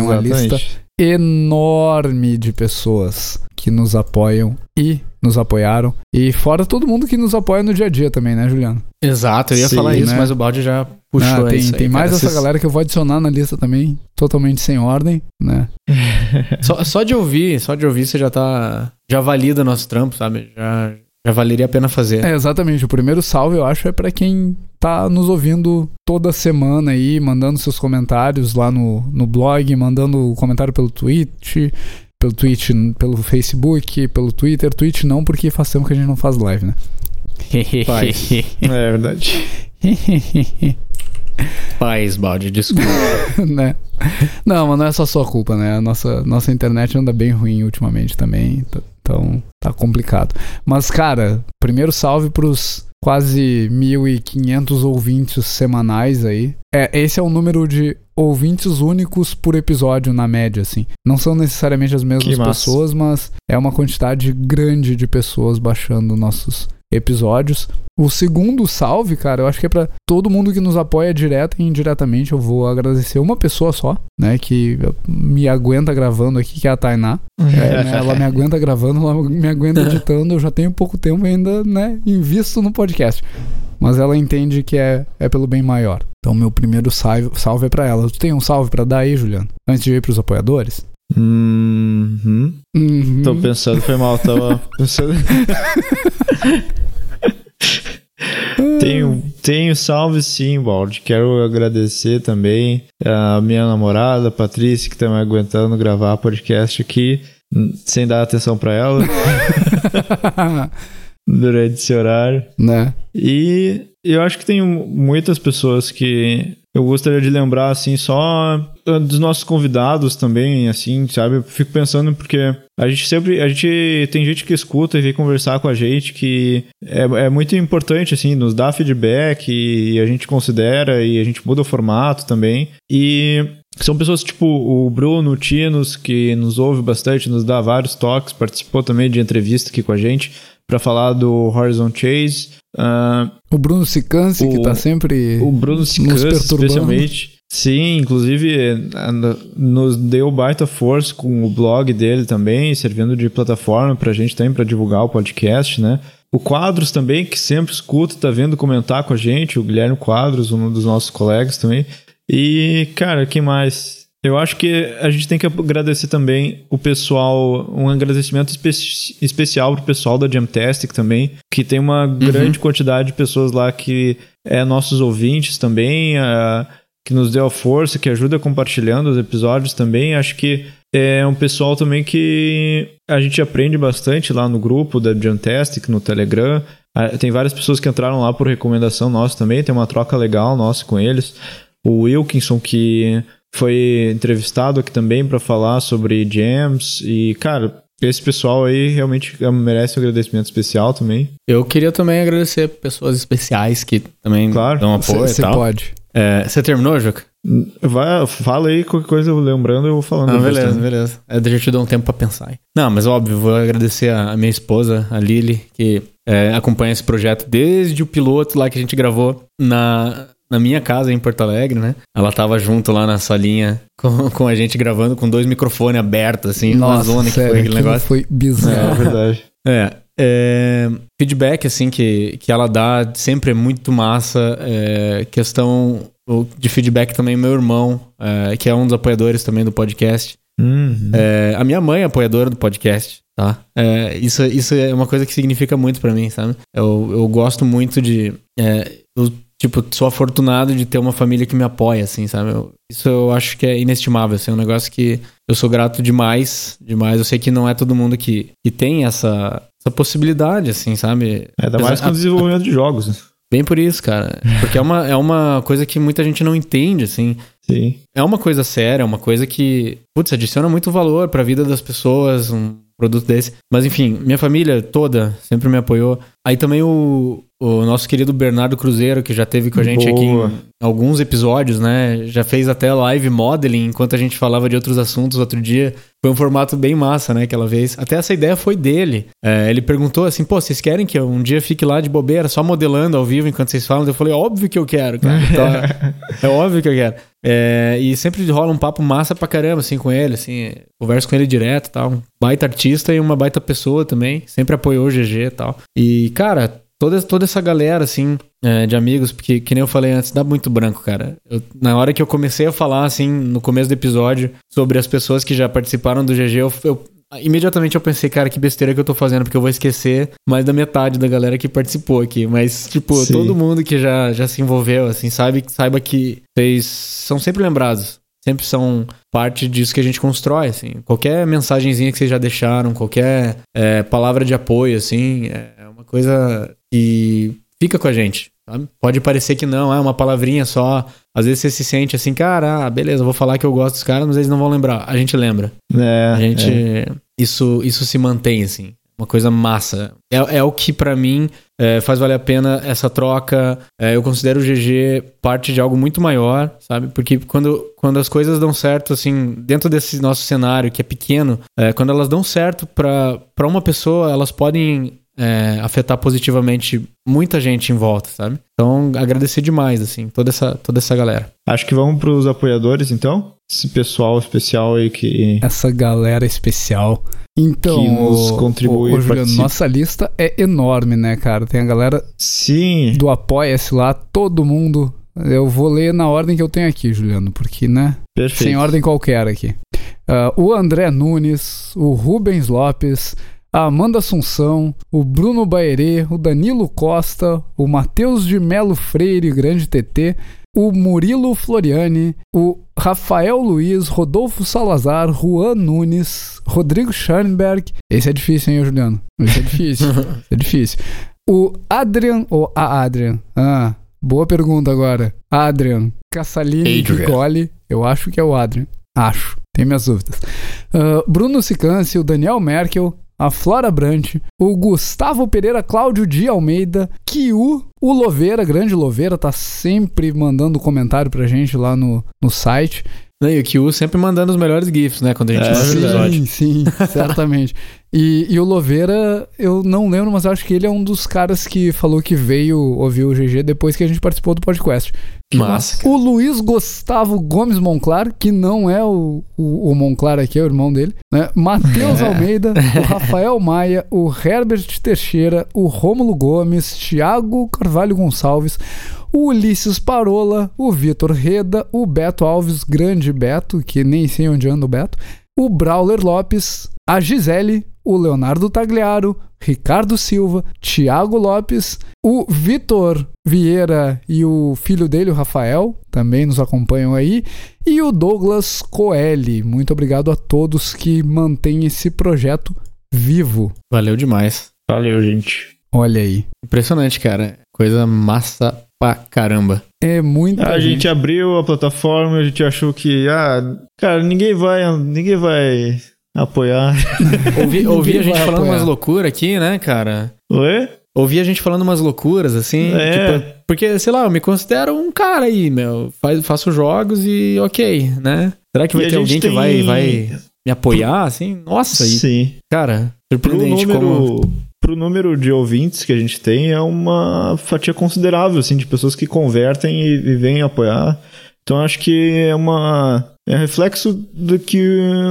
uma lista. Enorme de pessoas que nos apoiam e nos apoiaram. E fora todo mundo que nos apoia no dia a dia também, né, Juliano? Exato, eu ia Sim, falar isso, né? mas o balde já puxou Ah, tem isso aí, tem cara. mais essa Vocês- galera que eu vou adicionar na lista também, totalmente sem ordem, né? Só, só de ouvir, só de ouvir você já tá. Já valida nosso trampo, sabe? Já, já valeria a pena fazer. É, exatamente. O primeiro salve, eu acho, é pra quem tá nos ouvindo toda semana aí, mandando seus comentários lá no, no blog, mandando comentário pelo Twitch, pelo Twitch, pelo Facebook, pelo Twitter. Twitch não, porque faz tempo que a gente não faz live, né? Paz. É verdade. Paz, balde, desculpa. né? Não, mas não é só sua culpa, né? A nossa, nossa internet anda bem ruim ultimamente também, então tá complicado. Mas, cara, primeiro salve pros quase 1.500 ouvintes semanais aí. É, esse é o número de ouvintes únicos por episódio, na média, assim. Não são necessariamente as mesmas pessoas, mas é uma quantidade grande de pessoas baixando nossos episódios. O segundo salve, cara, eu acho que é pra todo mundo que nos apoia direto e indiretamente. Eu vou agradecer uma pessoa só, né, que me aguenta gravando aqui, que é a Tainá. É, né, ela me aguenta gravando, ela me aguenta editando. Eu já tenho pouco tempo ainda, né, invisto no podcast. Mas ela entende que é, é pelo bem maior. Então, meu primeiro salve, salve é pra ela. Tu tem um salve pra dar aí, Juliano? Antes de ir pros apoiadores? Uhum. Uhum. Tô pensando, foi mal, tava pensando. tenho, tenho salve sim, Balde. Quero agradecer também a minha namorada, Patrícia, que tá me aguentando gravar podcast aqui, sem dar atenção pra ela durante esse horário. né? E eu acho que tem muitas pessoas que eu gostaria de lembrar, assim, só uh, dos nossos convidados também, assim, sabe? Eu fico pensando porque a gente sempre, a gente tem gente que escuta e vem conversar com a gente que é, é muito importante, assim, nos dá feedback e a gente considera e a gente muda o formato também. E são pessoas tipo o Bruno, Tinos, que nos ouve bastante, nos dá vários toques, participou também de entrevista aqui com a gente para falar do Horizon Chase. Ah, O Bruno Sicance, que O- tá sempre o Bruno Sicans, perturbando. especialmente. Sim, inclusive na- nos deu baita força com o blog dele também, servindo de plataforma pra gente também, pra divulgar o podcast, né? O Quadros também, que sempre escuta, tá vendo comentar com a gente, o Guilherme Quadros, um dos nossos colegas também. E, cara, quem mais? Eu acho que a gente tem que agradecer também o pessoal, um agradecimento espe- especial pro pessoal da Jamtastic também, que tem uma grande quantidade de pessoas lá que é nossos ouvintes também, ah, que nos deu a força, que ajuda compartilhando os episódios também. Acho que é um pessoal também que a gente aprende bastante lá no grupo da Jamtastic, no Telegram. Tem várias pessoas que entraram lá por recomendação nossa também, tem uma troca legal nossa com eles. O Wilkinson, que foi entrevistado aqui também para falar sobre jams. E, cara, esse pessoal aí realmente merece um agradecimento especial também. Eu queria também agradecer pessoas especiais que também Claro. dão apoio e Você pode. É, Você terminou, Juca? Vai, fala aí qualquer coisa, eu lembrando, eu vou falando. Ah, beleza, também. beleza. É, deixa eu te dar um tempo pra pensar aí. Não, mas óbvio, vou agradecer a, a minha esposa, a Lili, que é, acompanha esse projeto desde o piloto lá que a gente gravou na, na minha casa em Porto Alegre, né? Ela tava junto lá na salinha com, com a gente gravando com dois microfones abertos, assim, uma Nossa, zona que sério, foi aquele negócio. foi É bizarro. verdade. É, é, feedback, assim, que, que ela dá sempre é muito massa. É, questão de feedback também, meu irmão, é, que é um dos apoiadores também do podcast. Uhum. É, a minha mãe é apoiadora do podcast, tá? É, isso, isso é uma coisa que significa muito pra mim, sabe? Eu, eu gosto muito de. é, eu tipo, sou afortunado de ter uma família que me apoia, assim, sabe? Eu, isso eu acho que é inestimável, assim, é um negócio que eu sou grato demais, demais. Eu sei que não é todo mundo que, que tem essa, essa possibilidade, assim, sabe? É, ainda mais com o desenvolvimento de jogos. né? Bem por isso, cara. Porque é uma, é uma coisa que muita gente não entende, assim. Sim. É uma coisa séria, é uma coisa que, putz, adiciona muito valor pra vida das pessoas, um produto desse. Mas enfim, minha família toda sempre me apoiou. Aí também o, o nosso querido Bernardo Cruzeiro, que já teve com a gente aqui Boa. em alguns episódios, né? Já fez até live modeling enquanto a gente falava de outros assuntos outro dia. Foi um formato bem massa, né? Aquela vez. Até essa ideia foi dele. É, ele perguntou assim: pô, vocês querem que eu um dia fique lá de bobeira, só modelando ao vivo enquanto vocês falam? Eu falei: óbvio que eu quero, cara. Então, é óbvio que eu quero. É, e sempre rola um papo massa pra caramba, assim, com ele, assim. Converso com ele direto e tal. Um baita artista e uma baita pessoa também. Sempre apoiou o GG e tal. E, cara, toda, toda essa galera, assim, é, de amigos, porque, que nem eu falei antes, dá muito branco, cara. Eu- na hora que eu comecei a falar, assim, no começo do episódio, sobre as pessoas que já participaram do GG, eu, eu- imediatamente eu pensei, cara, que besteira que eu tô fazendo, porque eu vou esquecer mais da metade da galera que participou aqui. Mas, tipo, Sim. todo mundo que já, já se envolveu, assim, sabe, saiba que vocês são sempre lembrados. Sempre são parte disso que a gente constrói, assim. Qualquer mensagenzinha que vocês já deixaram, qualquer é, palavra de apoio, assim, é uma coisa que fica com a gente. sabe? Pode parecer que não, é uma palavrinha só. Às vezes você se sente assim, cara, ah, beleza, vou falar que eu gosto dos caras, mas eles não vão lembrar. A gente lembra. É, A gente. é. Isso, isso se mantém, assim. Uma coisa massa. É, é o que, pra mim, é, faz valer a pena essa troca. É, eu considero o GG parte de algo muito maior, sabe? Porque quando, quando as coisas dão certo, assim, dentro desse nosso cenário, que é pequeno, é, quando elas dão certo pra uma pessoa, elas podem é, afetar positivamente muita gente em volta, sabe? Então, agradecer demais, assim, toda essa, toda essa galera. Acho que vamos pros apoiadores, então. Esse pessoal especial aí que. Essa galera especial. Então, Que nos contribui ô, Juliano, nossa lista é enorme, né, cara? Tem a galera Sim. do Apoia-se lá, todo mundo. Eu vou ler na ordem que eu tenho aqui, Juliano, porque, né? Perfeito. Sem ordem qualquer aqui. Ah, o André Nunes, o Rubens Lopes, a Amanda Assunção, o Bruno Baerê, o Danilo Costa, o Matheus de Melo Freire, grande TT, o Murilo Floriani, o Rafael Luiz, Rodolfo Salazar, Juan Nunes, Rodrigo Scharnberg. Esse é difícil, hein, Juliano? Esse é difícil. Esse é difícil. O Adrian, ou a Adrian. Ah, boa pergunta agora. Adrian Cassalini. Gigoli. Eu acho que é o Adrian. Acho. Tenho minhas dúvidas. Ah, Bruno Sicâncio, o Daniel Merkel, a Flora Brant, o Gustavo Pereira Cláudio de Almeida, Kiu, o Loveira, grande Loveira, tá sempre mandando comentário pra gente lá no, no site. E o Kyu sempre mandando os melhores GIFs, né? Quando a gente É, lança o episódio. Sim, sim, certamente. E, e o Loveira, eu não lembro, mas eu acho que ele é um dos caras que falou que veio ouvir o GG depois que a gente participou do podcast. Massa. O Luiz Gustavo Gomes Monclar, que não é o, o, o Monclar aqui, é o irmão dele, né? Matheus É. Almeida, o Rafael Maia, o Herbert Teixeira, o Rômulo Gomes, Thiago Carvalho Gonçalves, o Ulisses Parola, o Vitor Reda, o Beto Alves, grande Beto, que nem sei onde anda o Beto, o Brawler Lopes, a Gisele, o Leonardo Tagliaro, Ricardo Silva, Thiago Lopes, o Vitor Vieira e o filho dele, o Rafael, também nos acompanham aí, e o Douglas Coelho. Muito obrigado a todos que mantêm esse projeto vivo. Valeu demais. Valeu, gente. Olha aí. Impressionante, cara. Coisa massa pra caramba. É muita A gente abriu a plataforma, a gente achou que, ah, cara, ninguém vai, ninguém vai apoiar. Ouvi, ouvi a gente falando apoiar. umas loucuras aqui, né, cara? Oi? Ouvi a gente falando umas loucuras, assim. É. tipo, porque, sei lá, eu me considero um cara aí, meu. Faz, faço jogos e ok, né? Será que vai E ter gente alguém que tem- vai, vai me apoiar, assim? Nossa, e, Sim. cara, Pro surpreendente número, como... pro número de ouvintes que a gente tem, é uma fatia considerável, assim, de pessoas que convertem e, e vêm apoiar. Então acho que é uma. É reflexo do que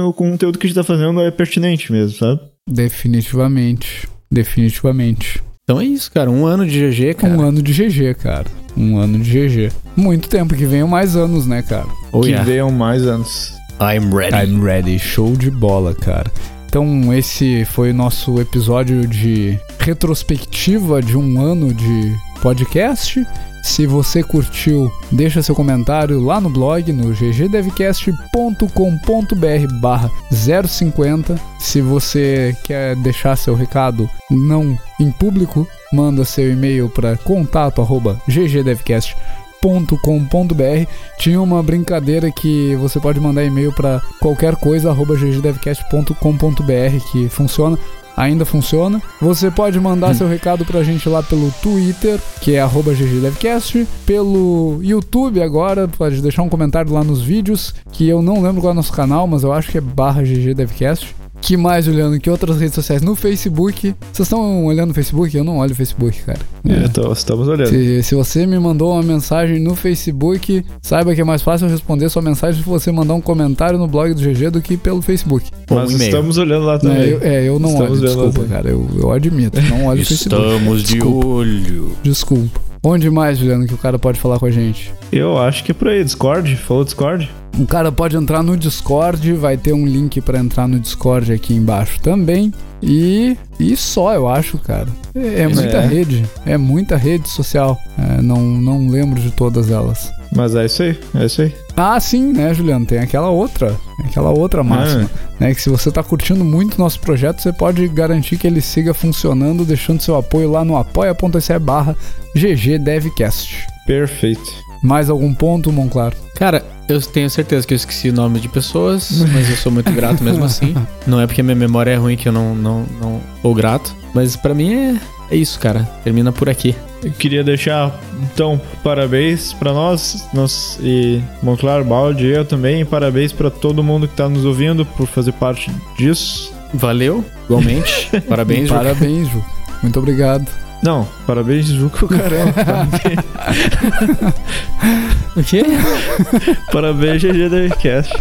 o conteúdo que a gente tá fazendo é pertinente mesmo, sabe? Definitivamente. Definitivamente. Então é isso, cara. Um ano de GG, cara. Um ano de GG, cara. Um ano de GG. Muito tempo, que venham mais anos, né, cara? Oh, que yeah. venham mais anos. I'm ready. I'm ready. Show de bola, cara. Então, esse foi o nosso episódio de retrospectiva de um ano de podcast. Se você curtiu, deixa seu comentário lá no blog no ggdevcast.com.br barra 050. Se você quer deixar seu recado não em público, manda seu e-mail para contato arroba ggdevcast.com.br. Tinha uma brincadeira que você pode mandar e-mail para qualquer coisa arroba ggdevcast.com.br que funciona ainda funciona. Você pode mandar seu recado pra gente lá pelo Twitter, que é ggdevcast, pelo YouTube agora, pode deixar um comentário lá nos vídeos, que eu não lembro qual é o nosso canal, mas eu acho que é barra ggdevcast. Que mais, Juliano? Que outras redes sociais? No Facebook. Vocês estão olhando no Facebook? Eu não olho o Facebook, cara. É, tô, estamos olhando. Se, se, você me mandou uma mensagem no Facebook, saiba que é mais fácil responder sua mensagem se você mandar um comentário no blog do GG do que pelo Facebook. Mas um estamos olhando lá também. É, eu, é, eu não estamos olho, desculpa, cara. Eu, eu admito, não olho o Facebook. Estamos de desculpa. olho. Desculpa. Onde mais, Juliano, que o cara pode falar com a gente? Eu acho que é por aí, Discord. Falou Discord? O cara pode entrar no Discord, vai ter um link para entrar no Discord aqui embaixo também. E, e só, eu acho, cara. É, é muita é. rede, é muita rede social. É, não, não lembro de todas elas. Mas é isso aí, é isso aí. Ah, sim, né, Juliano? Tem aquela outra, aquela outra máxima, é. né? Que se você tá curtindo muito o nosso projeto, você pode garantir que ele siga funcionando, deixando seu apoio lá no apoia.se barra ggdevcast. Perfeito. Mais algum ponto, Monclar? Cara, eu tenho certeza que eu esqueci o nome de pessoas, mas eu sou muito grato mesmo assim. Não é porque minha memória é ruim que eu não, não, não sou grato, mas para mim é, é isso, cara. Termina por aqui. Eu queria deixar, então, parabéns para nós, nós e Monclar, Balde, eu também. Parabéns para todo mundo que tá nos ouvindo por fazer parte disso. Valeu, igualmente. parabéns, Ju. Parabéns, Ju. Muito obrigado. Não, parabéns, Juco, caramba. o quê? Parabéns, GG Devcast.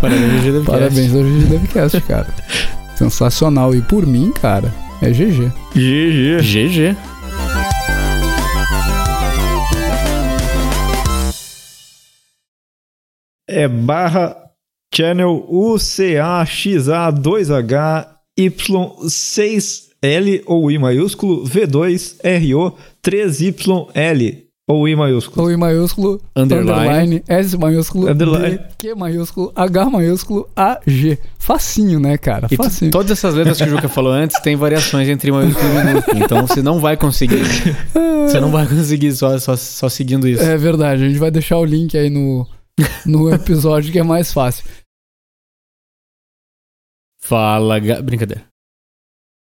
Parabéns, GG Devcast. Parabéns ao GG Devcast, cara. Sensacional. E por mim, cara, é GG. GG. GG. É barra channel UCAXA2H Y6 L ou I maiúsculo, V2, RO, 3YL ou I maiúsculo. Ou I maiúsculo, underline, underline S maiúsculo, underline. D, Q maiúsculo, H maiúsculo, AG. Facinho, né, cara? Facinho. todas essas letras que o Juca falou antes tem variações entre maiúsculo e minúsculo. Então você não vai conseguir. você não vai conseguir só, só, só seguindo isso. É verdade. A gente vai deixar o link aí no, no episódio que é mais fácil. Fala, ga... brincadeira.